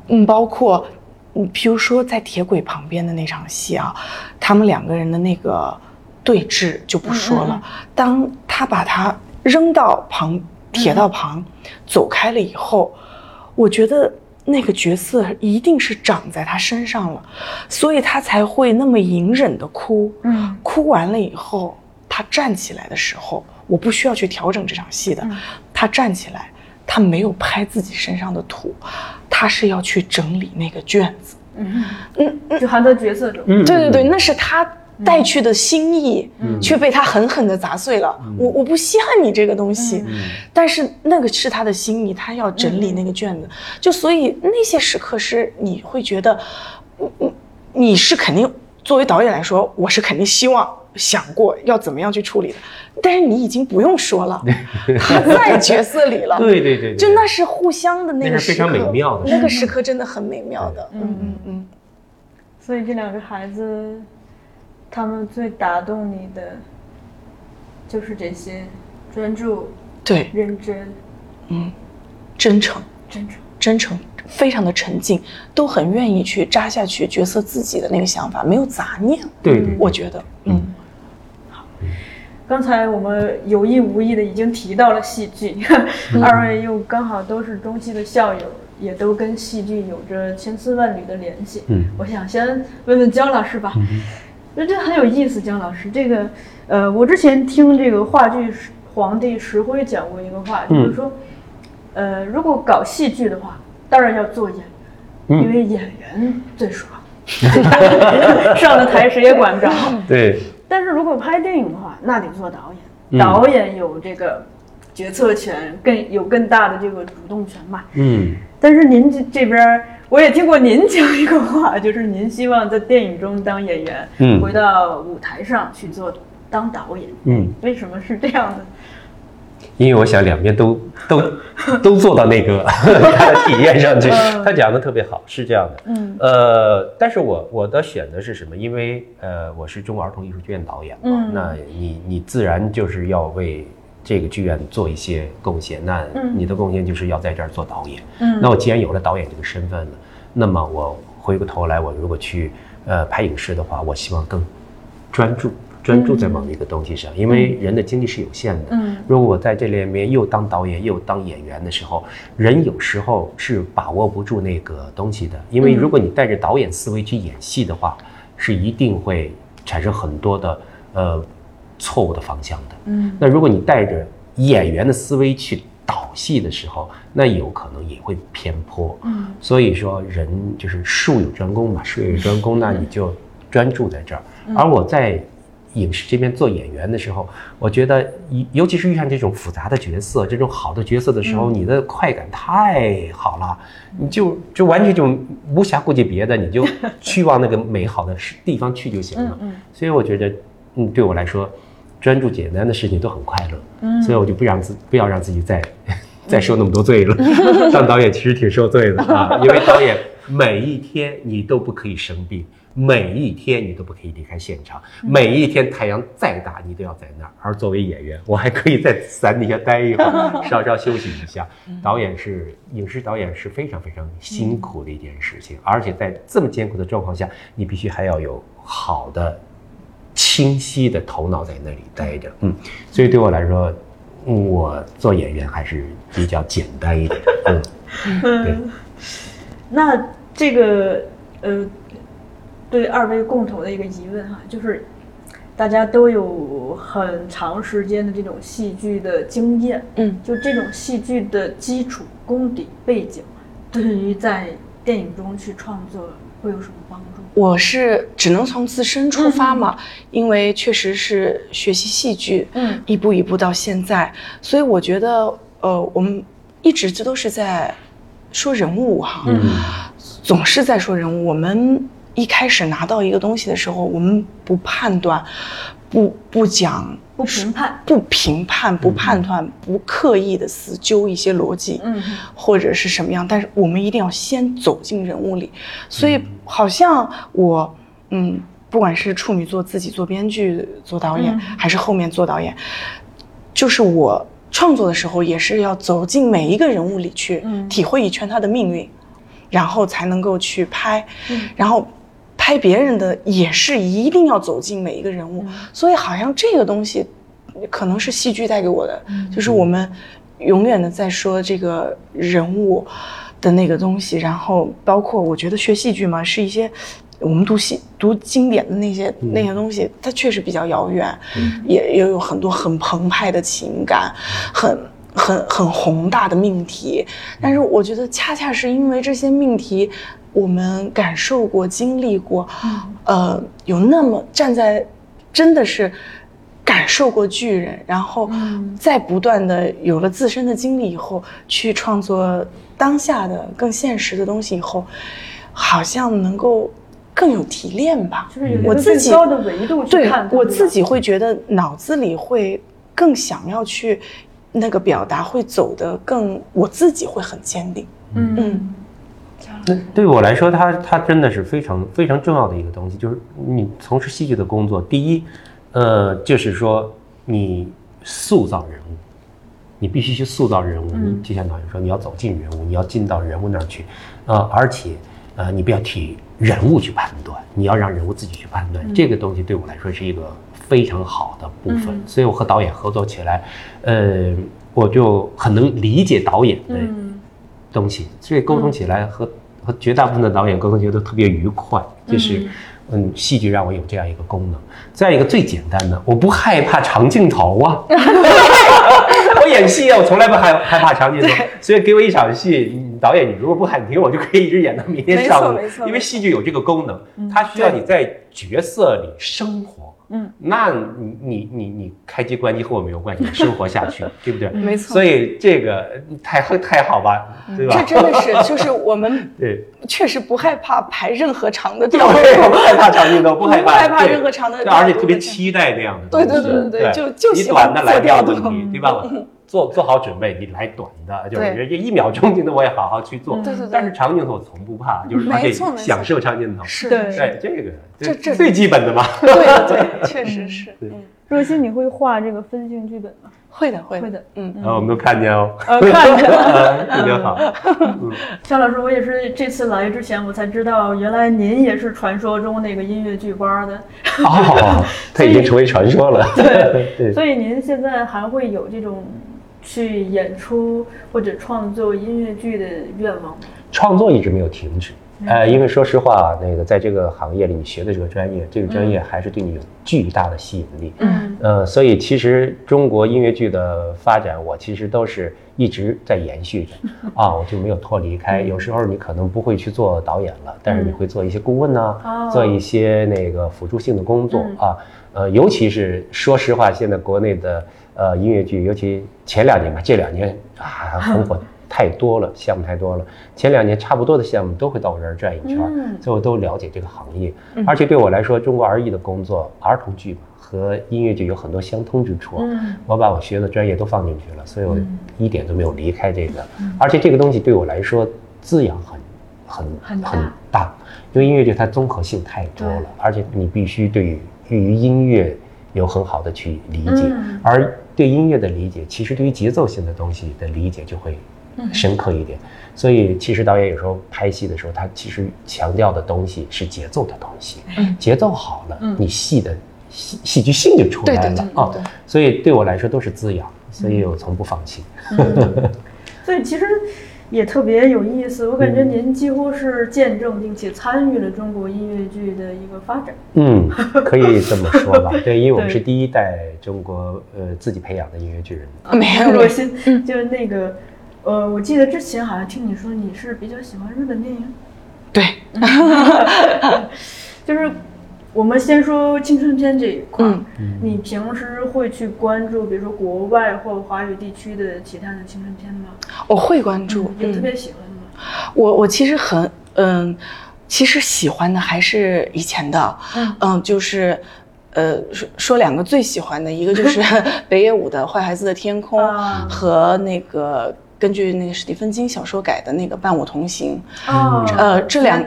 嗯，包括，嗯，比如说在铁轨旁边的那场戏啊，他们两个人的那个对峙就不说了。当他把他扔到旁铁道旁，走开了以后，我觉得那个角色一定是长在他身上了，所以他才会那么隐忍的哭。嗯哭完了以后，他站起来的时候，我不需要去调整这场戏的。他站起来，他没有拍自己身上的土，他是要去整理那个卷子。嗯嗯嗯，就含在角色中。嗯对对对，那是他带去的心意，却被他狠狠的砸碎了。我我不稀罕你这个东西，但是那个是他的心意，他要整理那个卷子。就所以那些时刻是你会觉得，嗯嗯，你是肯定作为导演来说，我是肯定希望想过要怎么样去处理的，但是你已经不用说了，[laughs] 他在角色里了。对对对对，就那是互相的那个时刻，那是非常美妙的那个时刻真的很美妙的。嗯嗯嗯。所以这两个孩子，他们最打动你的，就是这些专注、对，认真、嗯真诚，真诚。真诚，非常的沉静，都很愿意去扎下去角色自己的那个想法，没有杂念。对我觉得，嗯，好。刚才我们有意无意的已经提到了戏剧，二位又刚好都是中戏的校友，也都跟戏剧有着千丝万缕的联系。嗯。我想先问问姜老师吧，那、这很有意思，姜老师，这个呃，我之前听这个话剧皇帝石辉讲过一个话，就是说，呃，如果搞戏剧的话，当然要做演员，嗯。因为演员最爽，[laughs] 上了台谁也管不着。对，但是如果拍电影的话，那得做导演，嗯。导演有这个决策权，更有更大的这个主动权嘛。嗯。但是您这这边儿，我也听过您讲一个话，就是您希望在电影中当演员，嗯回到舞台上去做当导演。嗯，为什么是这样的？因为我想两边都都都做到那个 [laughs] 他的体验上去。他讲的特别好，是这样的。嗯呃，但是我我的选择是什么？因为呃，我是中国儿童艺术剧院导演嘛，嗯那你你自然就是要为这个剧院做一些贡献。那嗯你的贡献就是要在这儿做导演。嗯那我既然有了导演这个身份了，那么我回过头来，我如果去呃拍影视的话，我希望更专注。专注在某一个东西上，因为人的精力是有限的。嗯如果我在这里面又当导演又当演员的时候，人有时候是把握不住那个东西的。因为如果你带着导演思维去演戏的话，是一定会产生很多的呃错误的方向的。嗯那如果你带着演员的思维去导戏的时候，那有可能也会偏颇。嗯所以说，人就是术有专攻嘛，术有专攻，那你就专注在这儿。而我在影视这边做演员的时候，我觉得，尤尤其是遇上这种复杂的角色、这种好的角色的时候，你的快感太好了，你就就完全就无暇顾及别的，你就 [laughs] 去往那个美好的地方去就行了。嗯所以我觉得，嗯，对我来说，专注简单的事情都很快乐。嗯所以我就不让自不要让自己再 [laughs] 再受那么多罪了。[laughs] 当导演其实挺受罪的啊，[laughs] 因为导演每一天你都不可以生病，每一天你都不可以离开现场，每一天太阳再大你都要在那儿。而作为演员，我还可以在伞底下待一会儿，稍稍休息一下。导演是影视导演是非常非常辛苦的一件事情，而且在这么艰苦的状况下，你必须还要有好的。清晰的头脑在那里待着，嗯，所以对我来说，嗯我做演员还是比较简单一点，[laughs] 嗯，对，[laughs] 那这个呃，对二位共同的一个疑问哈，就是大家都有很长时间的这种戏剧的经验，嗯，就这种戏剧的基础功底背景，对于在电影中去创作会有什么帮助？我是只能从自身出发嘛，因为确实是学习戏剧，嗯一步一步到现在，所以我觉得，呃，我们一直这都是在说人物哈，嗯总是在说人物。我们一开始拿到一个东西的时候，我们不判断，不不讲，不评判，不评判，不判断，不刻意的死揪一些逻辑，嗯。或者是什么样，但是我们一定要先走进人物里。所以好像我，嗯，不管是处女座自己做编剧、做导演，嗯。还是后面做导演，就是我创作的时候，也是要走进每一个人物里去，嗯。体会一圈他的命运，然后才能够去拍，嗯。然后。拍别人的也是一定要走进每一个人物，所以好像这个东西可能是戏剧带给我的，就是我们永远的在说这个人物的那个东西，然后包括我觉得学戏剧嘛，是一些我们读戏读经典的那些、那些东西，它确实比较遥远，也也有很多很澎湃的情感，很。很很宏大的命题，但是我觉得恰恰是因为这些命题，我们感受过、经历过，呃，有那么站在，真的是感受过巨人，然后再不断的有了自身的经历以后，去创作当下的更现实的东西以后，好像能够更有提炼吧。就是有一个我自己更高的维度去看，对我自己会觉得脑子里会更想要去那个表达，会走得更，我自己会很坚定。嗯。嗯那对我来说，它它真的是非常非常重要的一个东西，就是你从事戏剧的工作，第一，呃，就是说你塑造人物，你必须去塑造人物。你就像导演说，你要走进人物，你要进到人物那儿去，呃，而且呃，你不要替人物去判断，你要让人物自己去判断。这个东西对我来说是一个非常好的部分，所以我和导演合作起来，呃，我就很能理解导演的。嗯东西，所以沟通起来和、和绝大部分的导演沟通起来都特别愉快，就是嗯，戏剧让我有这样一个功能。再一个最简单的，我不害怕长镜头啊，[laughs] 我演戏啊，我从来不害害怕长镜头，所以给我一场戏，导演你如果不喊停，我就可以一直演到明天上午因为戏剧有这个功能，它需要你在角色里生活。嗯，那你你你你开机关机和我没有关系，生活下去，[laughs] 对不对？没错。所以这个太太好吧，对吧？这真的是，就是我们 [laughs] 对，确实不害怕排任何长的 [laughs] 调对，度，不害怕长镜头，不害怕，不害怕任何长的而且特别期待那样的对。对对对对就就喜欢短的来做调度题，对吧？做做好准备，你来短的，就是对这一秒钟镜头我也好好去做。对对对但是长镜头我从不怕，就是而且没错没错享受长镜头。是对对这个这这最基本的嘛。[laughs] 对对对，[laughs] 确实是，若曦，你会画这个分镜剧本吗？会的会会的，嗯。啊，我们都看见哦，呃，看着。[laughs] 特别好。肖老师，我也是这次来之前我才知道，原来您也是传说中那个音乐剧班的，哦，他已经成为传说了。对对所以您现在还会有这种去演出或者创作音乐剧的愿望吗？创作一直没有停止。呃，因为说实话，那个在这个行业里，你学的这个专业，这个专业还是对你有巨大的吸引力。嗯呃，所以其实中国音乐剧的发展，我其实都是一直在延续着 [laughs] 啊，我就没有脱离开。有时候你可能不会去做导演了，但是你会做一些顾问呐、哦做一些那个辅助性的工作嗯啊。呃，尤其是说实话，现在国内的呃音乐剧，尤其前两年吧，这两年啊红火太多了，项目太多了。前两年差不多的项目都会到我这儿转一圈儿，嗯所以我都了解这个行业。而且对我来说，中国儿艺的工作，儿童剧嘛和音乐剧有很多相通之处。嗯我把我学的专业都放进去了，所以我一点都没有离开这个。而且这个东西对我来说滋养很很很大很大，因为音乐剧它综合性太多了，而且你必须对于对于音乐有很好的去理解，嗯。而对音乐的理解，其实对于节奏性的东西的理解就会深刻一点。所以，其实导演有时候拍戏的时候，他其实强调的东西是节奏的东西，节奏好了，你戏的戏戏剧性就出来了。啊。所以对我来说都是滋养，所以我从不放弃。[laughs] 所以其实也特别有意思，我感觉您几乎是见证并且参与了中国音乐剧的一个发展。嗯，可以这么说吧。[laughs] 对，因为我们是第一代中国呃自己培养的音乐剧人。没有 [laughs] 我先，就是那个，呃，我记得之前好像听你说你是比较喜欢日本电影，对，[laughs] 就是我们先说青春片这一块儿，嗯你平时会去关注，比如说国外或华语地区的其他的青春片吗？我会关注，嗯有特别喜欢的吗？我我其实很嗯，其实喜欢的还是以前的，嗯就是。呃，说说两个最喜欢的，一个就是 [laughs] 北野武的《坏孩子的天空》啊和那个根据那个史蒂芬金小说改的那个《伴我同行哦呃这两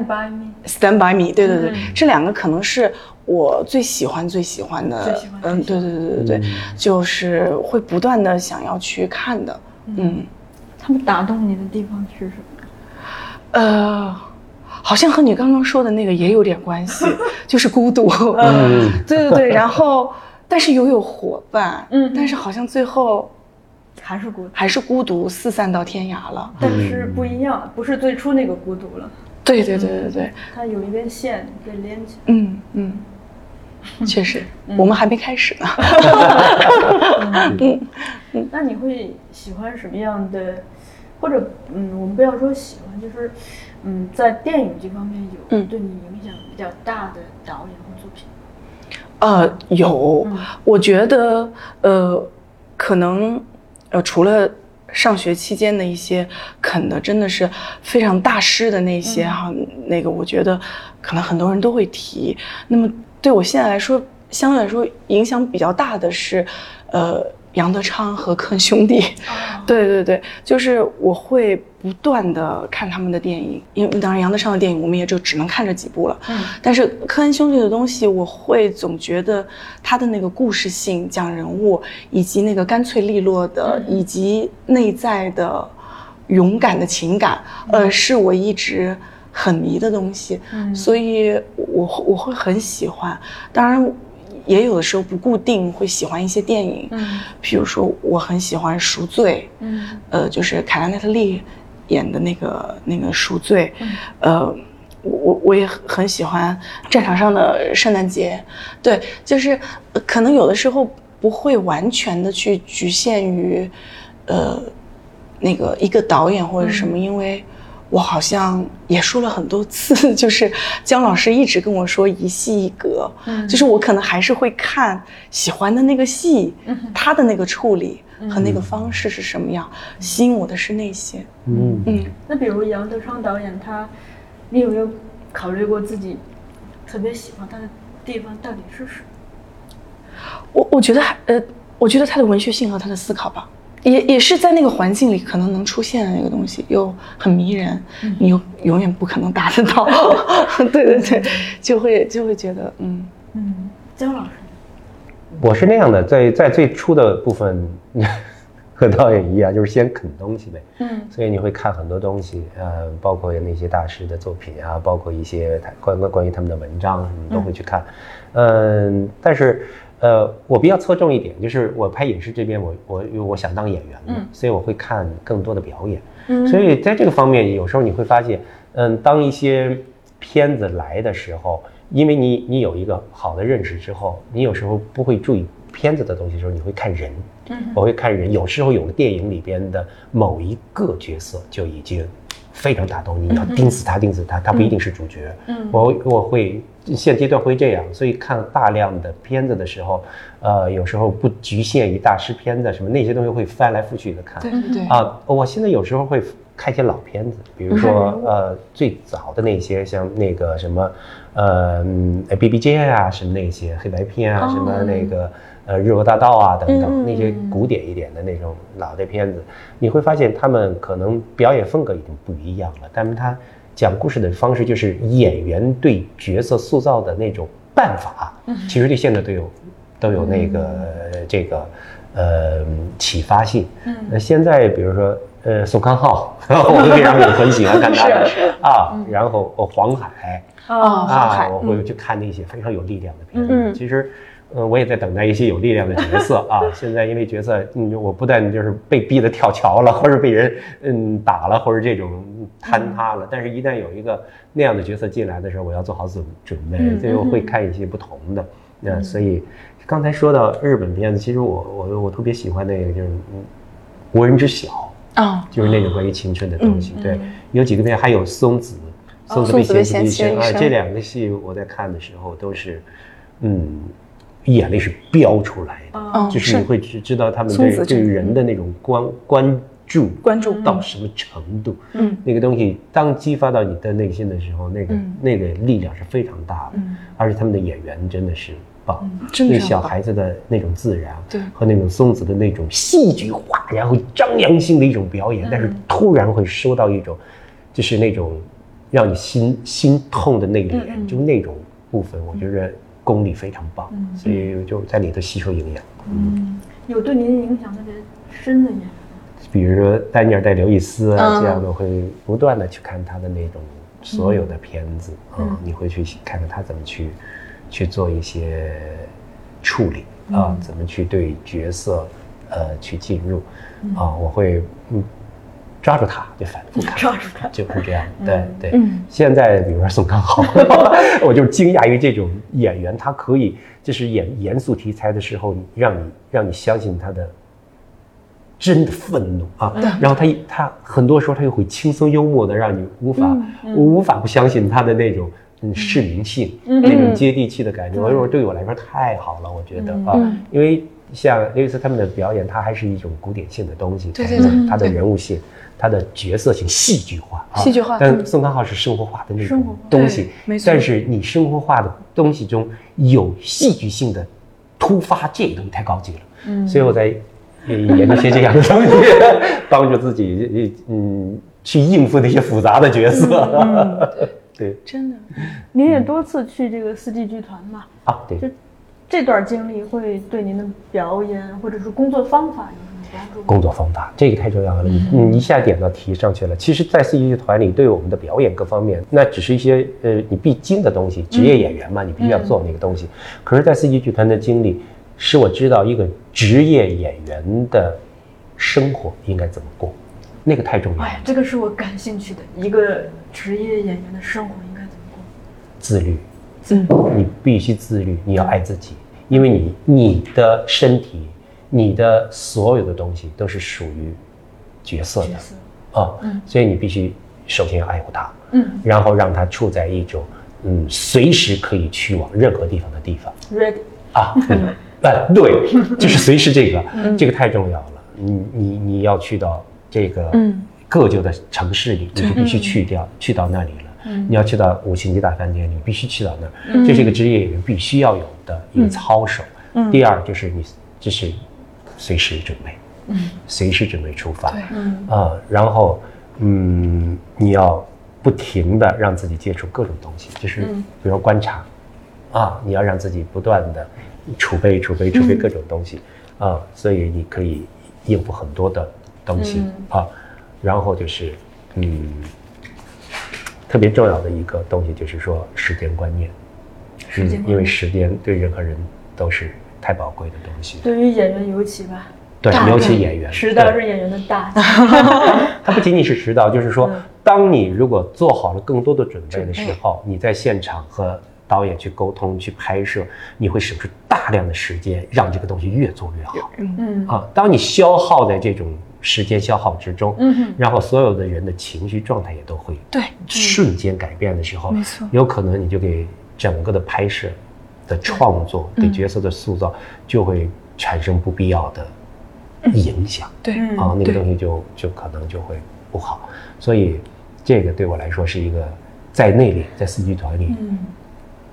Stand by me《。对对对，嗯这两个可能是我最喜欢最喜欢的。最喜欢嗯，对对对对对，就是会不断的想要去看的。嗯，他们打动你的地方是什么？呃，好像和你刚刚说的那个也有点关系，[laughs] 就是孤独。嗯，对对对，然后但是又有伙伴，嗯但是好像最后还是孤独，还是孤独四散到天涯了。但是不一样，不是最初那个孤独了，对对对对对，它有一根线被连起来。嗯嗯，[laughs] 确实，我们还没开始呢。[laughs] 那你会喜欢什么样的，或者嗯，我们不要说喜欢，就是嗯，在电影这方面有嗯。对你影响比较大的导演或作品。呃，有，我觉得呃，可能呃，除了上学期间的一些啃的真的是非常大师的那些哈，那个我觉得可能很多人都会提。那么对我现在来说，相对来说影响比较大的是，呃。杨德昌和科恩兄弟，[laughs] 对对对，就是我会不断的看他们的电影，因为当然杨德昌的电影我们也就只能看这几部了，嗯，但是科恩兄弟的东西，我会总觉得他的那个故事性、讲人物，以及那个干脆利落的，以及内在的勇敢的情感，呃，是我一直很迷的东西，嗯。所以我我会很喜欢，当然。也有的时候不固定会喜欢一些电影，嗯，比如说我很喜欢《赎罪》，嗯，呃，就是凯拉奈特利演的那个那个《赎罪》，呃，我我我也很喜欢战场上的圣诞节，对，就是呃可能有的时候不会完全的去局限于，呃，那个一个导演或者什么，因为。我好像也说了很多次，[laughs] 就是姜老师一直跟我说一戏一格，嗯。就是我可能还是会看喜欢的那个戏，他的那个处理和那个方式是什么样，吸引我的是那些。嗯。嗯，那比如杨德昌导演他，你有没有考虑过自己特别喜欢他的地方到底是什么？我我觉得还呃，我觉得他的文学性和他的思考吧，也也是在那个环境里可能能出现的那个东西，又很迷人，你又永远不可能达得到。[laughs] 对对对，就会就会觉得嗯。嗯，姜老师，我是那样的，在在最初的部分，和导演一样，就是先啃东西呗。嗯所以你会看很多东西，呃，包括那些大师的作品啊，包括一些他关关关于他们的文章什么都会去看。嗯，但是呃，我比较侧重一点，就是我拍影视这边，我我因为我想当演员嘛，嗯所以我会看更多的表演。嗯所以在这个方面，有时候你会发现，嗯，当一些片子来的时候，因为你你有一个好的认识之后，你有时候不会注意片子的东西的时候，你会看人。我会看人，有时候有的电影里边的某一个角色就已经非常打动你，你要盯死他，盯死他，他不一定是主角。嗯。我我会现阶段会这样，所以看大量的片子的时候，呃，有时候不局限于大师片子什么那些东西会翻来覆去的看。对对对，啊，我现在有时候会看一些老片子，比如说呃最早的那些，像那个什么呃嗯 B B J 啊，什么那些黑白片啊，什么那个呃日落大道啊等等那些古典一点的那种老的片子，你会发现他们可能表演风格已经不一样了，但是他讲故事的方式就是演员对角色塑造的那种办法，其实对现在都有都有那个这个呃启发性。嗯那现在比如说呃宋康昊，[laughs] 我非常很喜欢看他的啊，然后呃黄海啊我会去看那些非常有力量的片嗯子。其实。呃，我也在等待一些有力量的角色啊！[laughs] 现在因为角色，嗯，我不但就是被逼得跳桥了，或者被人嗯打了，或者这种坍塌了，但是一旦有一个那样的角色进来的时候，我要做好准准备，所以我会看一些不同的。那所以刚才说到日本片子，其实我我我特别喜欢那个就是嗯无人知晓，啊，就是那种关于青春的东西。对，有几个片还有松子《松子被嫌弃的一生》啊，这两个戏我在看的时候都是，嗯，眼泪是飙出来的，嗯就是。你会知知道他们对对人的那种关关注关注。到什么程度，嗯，那个东西当激发到你的内心的时候，那个、嗯。那个力量是非常大的，嗯。而且他们的演员真的是棒，真小孩子的那种自然，对。和那种松子的那种戏剧化，然后张扬性的一种表演，但是突然会收到一种，就是那种让你心心痛的那个点，就那种部分，我觉得功力非常棒，所以就在里头吸收营养。嗯。有对您影响特别深的演员？比如说丹尼尔戴刘易斯啊，嗯。这样的会不断的去看他的那种所有的片子啊、你会去看看他怎么去去做一些处理啊，怎么去对角色呃去进入啊，我会嗯抓住他就反复看，抓住他。就是这样，对对。嗯。现在比如说宋康昊，[laughs] 我就惊讶于这种演员，他可以就是演严肃题材的时候，让你让你相信他的真的愤怒啊，然后他一他很多时候他又会轻松幽默的，让你无法、无法不相信他的那种嗯市民性、那种接地气的感觉。我说对我来说太好了，我觉得啊，因为像刘易斯他们的表演，它还是一种古典性的东西，对对对它的人物性。它的角色性戏剧化啊，戏剧化但宋康昊是生活化的那种东西，没错但是你生活化的东西中有戏剧性的突发，这个东西太高级了。嗯，所以我在呃研究些这样的东西，[laughs] 帮助自己嗯去应付那些复杂的角色。对 [laughs] 真的。您也多次去这个四季剧团嘛？啊，对就这段经历会对您的表演或者是工作方法有什么帮助？工作方法，这个太重要了。你你一下点到题上去了。其实，在四季剧团里，对我们的表演各方面，那只是一些呃你必经的东西。职业演员嘛，你必须要做那个东西。可是，在戏剧剧团的经历，使我知道一个职业演员的生活应该怎么过，那个太重要了哎呀。，这个是我感兴趣的，一个职业演员的生活应该怎么过？自律，你必须自律，你要爱自己，因为你你的身体，你的所有的东西都是属于角色的。啊，所以你必须首先要爱护它，嗯。然后让它处在一种嗯随时可以去往任何地方的地方，ready，啊，嗯啊对，[laughs] 就是随时这个，这个太重要了，你你你要去到这个嗯。各就的城市里，你就必须去掉，去到那里了。你要去到五星级大饭店，你必须去到那儿，这是一个职业演员必须要有的一个操守。第二就是你就是随时准备，嗯。随时准备出发。嗯。啊，然后嗯，你要不停的让自己接触各种东西，就是比如观察，啊，你要让自己不断的储备、储备、储备各种东西，啊，所以你可以应付很多的东西、啊，然后就是嗯，特别重要的一个东西就是说时间观念，时间嗯，因为时间对任何人都是太宝贵的东西，对于演员尤其吧，对，尤其演员，迟到是演员的大忌。它不仅仅是迟到，就是说，嗯当你如果做好了更多的准备的时候，你在现场和导演去沟通、去拍摄，你会省出大量的时间，让这个东西越做越好。嗯啊，当你消耗在这种时间消耗之中，嗯哼然后所有的人的情绪状态也都会对瞬间改变的时候，没错有可能你就给整个的拍摄的创作、对。角色的塑造就会产生不必要的影响。对。嗯。啊，那个东西就就可能就会不好，所以这个对我来说是一个在内里在四剧团里嗯，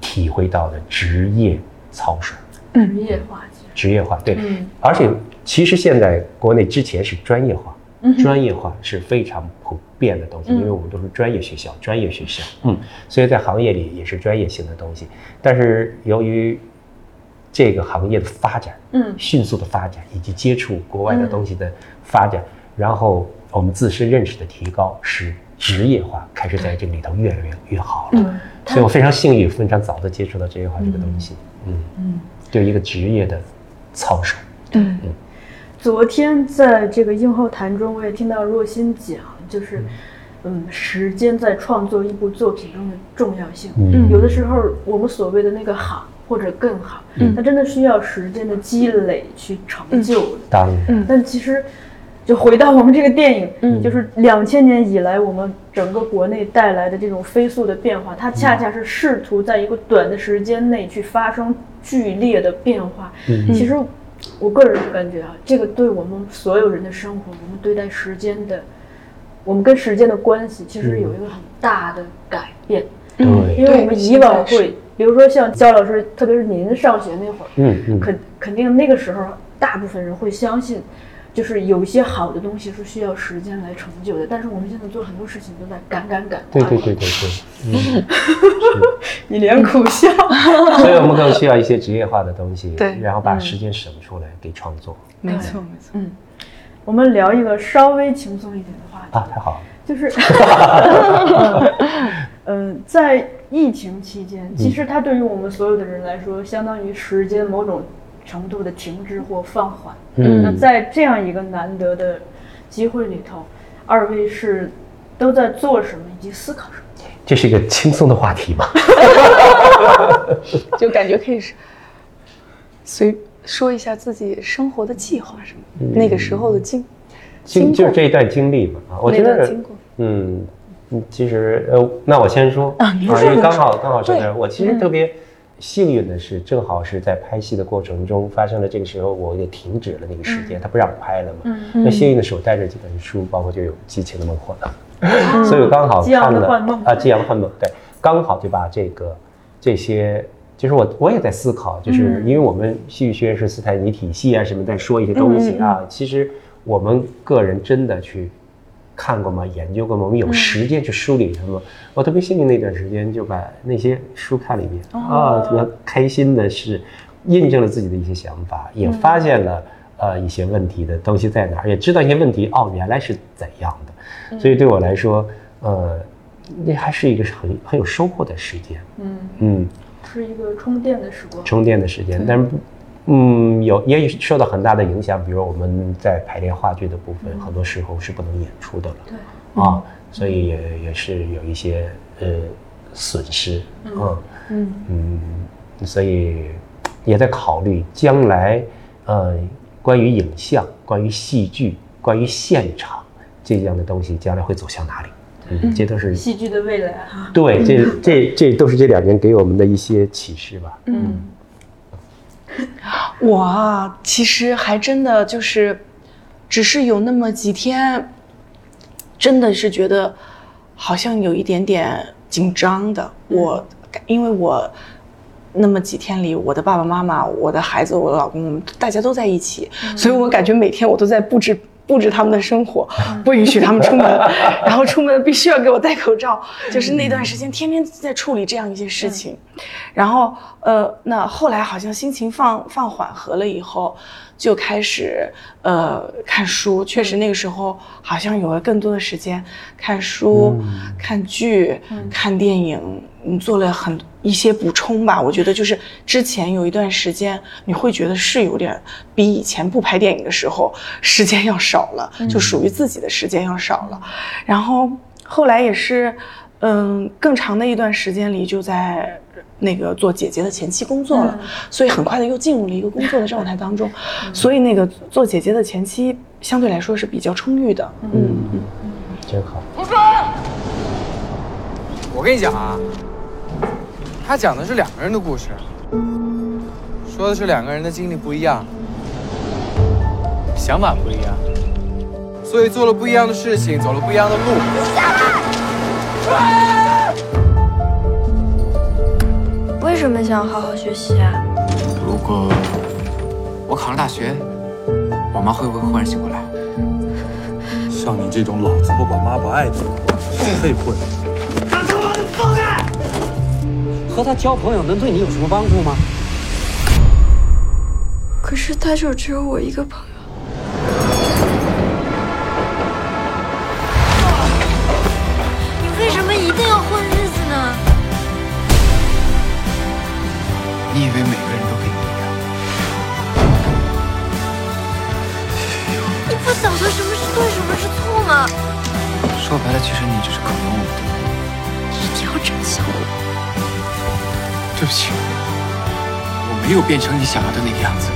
体会到的职业操守、职业化职业化，对，嗯。而且其实现在国内之前是专业化，嗯专业化是非常普遍的东西，因为我们都是专业学校，专业学校，嗯，所以在行业里也是专业性的东西，但是由于这个行业的发展，嗯。迅速的发展，以及接触国外的东西的发展，然后我们自身认识的提高，使职业化开始在这里头越来越越好了。所以我非常幸运，非常早的接触到职业化这个东西，嗯。嗯。就一个职业的操守。昨天在这个映后谈中，我也听到若心讲，就是，嗯，时间在创作一部作品中的重要性。嗯。有的时候我们所谓的那个好或者更好，嗯。它真的需要时间的积累去成就的。嗯，但其实，就回到我们这个电影，嗯，就是两千年以来我们整个国内带来的这种飞速的变化，它恰恰是试图在一个短的时间内去发生剧烈的变化。嗯，其实我个人感觉啊，这个对我们所有人的生活，我们对待时间的，我们跟时间的关系，其实有一个很大的改变。对，因为我们以往会，比如说像焦老师，特别是您上学那会儿，嗯嗯，肯肯定那个时候，大部分人会相信，就是有一些好的东西是需要时间来成就的。但是我们现在做很多事情都在赶赶赶，对对对对对，嗯，[laughs] 一脸苦笑。[laughs] 所以我们更需要一些职业化的东西，对然后把时间省出来给创作。没错没错，嗯，我们聊一个稍微轻松一点的话题，啊，太好了，就是，[laughs] 嗯，在疫情期间，其实它对于我们所有的人来说，相当于时间某种程度的停滞或放缓。嗯。那在这样一个难得的机会里头，二位是都在做什么以及思考什么？这是一个轻松的话题嘛？[laughs] 就感觉可以是随说一下自己生活的计划什么，那个时候的经经就是这一段经历嘛。啊，我觉得嗯，嗯其实呃，那我先说啊您说因为刚好刚好这对，我其实特别幸运的是，正好是在拍戏的过程中发生了这个时候，我也停止了那个时间，他不让我拍了嘛。那幸运的是，我带着几本书，包括就有《激情的梦幻》了，所以我刚好看了啊，《激昂的幻梦》对，刚好就把这个这些。就是我，我也在思考，就是因为我们戏剧学院是斯坦尼体系啊，什么在说一些东西啊。其实我们个人真的去看过吗？研究过吗？我们有时间去梳理它吗？我特别幸运那段时间就把那些书看了一遍啊，特别开心的是印证了自己的一些想法，也发现了呃一些问题的东西在哪儿，也知道一些问题哦原来是怎样的，所以对我来说，呃，那还是一个很很有收获的时间。嗯，嗯，是一个充电的时光。充电的时间，但是不，嗯，有也受到很大的影响，比如我们在排练话剧的部分，很多时候是不能演出的了，对，啊，所以也也是有一些呃损失，嗯。嗯。嗯，所以也在考虑将来，呃，关于影像、关于戏剧、关于现场这样的东西，将来会走向哪里？嗯，这都是戏剧的未来哈。对，这这这都是这两年给我们的一些启示吧。嗯 [laughs] 我啊，其实还真的就是，只是有那么几天，真的是觉得好像有一点点紧张的。我因为我那么几天里，我的爸爸妈妈、我的孩子、我的老公，我们大家都在一起，所以我感觉每天我都在布置。布置他们的生活，不允许他们出门，[laughs] 然后出门必须要给我戴口罩，就是那段时间天天在处理这样一些事情。然后呃，那后来好像心情放放缓和了以后，就开始呃看书。确实那个时候好像有了更多的时间看书、看剧、看电影，你，做了很一些补充吧。我觉得就是之前有一段时间，你会觉得是有点比以前不拍电影的时候时间要少了，就属于自己的时间要少了。然后后来也是，嗯，更长的一段时间里就在那个做姐姐的前期工作了，所以很快的又进入了一个工作的状态当中，所以那个做姐姐的前期相对来说是比较充裕的，嗯嗯。真好。我跟你讲啊，他讲的是两个人的故事，说的是两个人的经历不一样，想法不一样，所以做了不一样的事情，走了不一样的路。为什么想好好学习啊？如果我考上大学，我妈会不会忽然醒过来？像你这种老子不管妈不爱的，谁配混？和他交朋友能对你有什么帮助吗？可是他就只有我一个朋友。你以为每个人都跟你一样？你不晓得什么是对，什么是错吗？说白了，其实你只是可能我的。一定要真相我。对不起，我没有变成你想要的那个样子。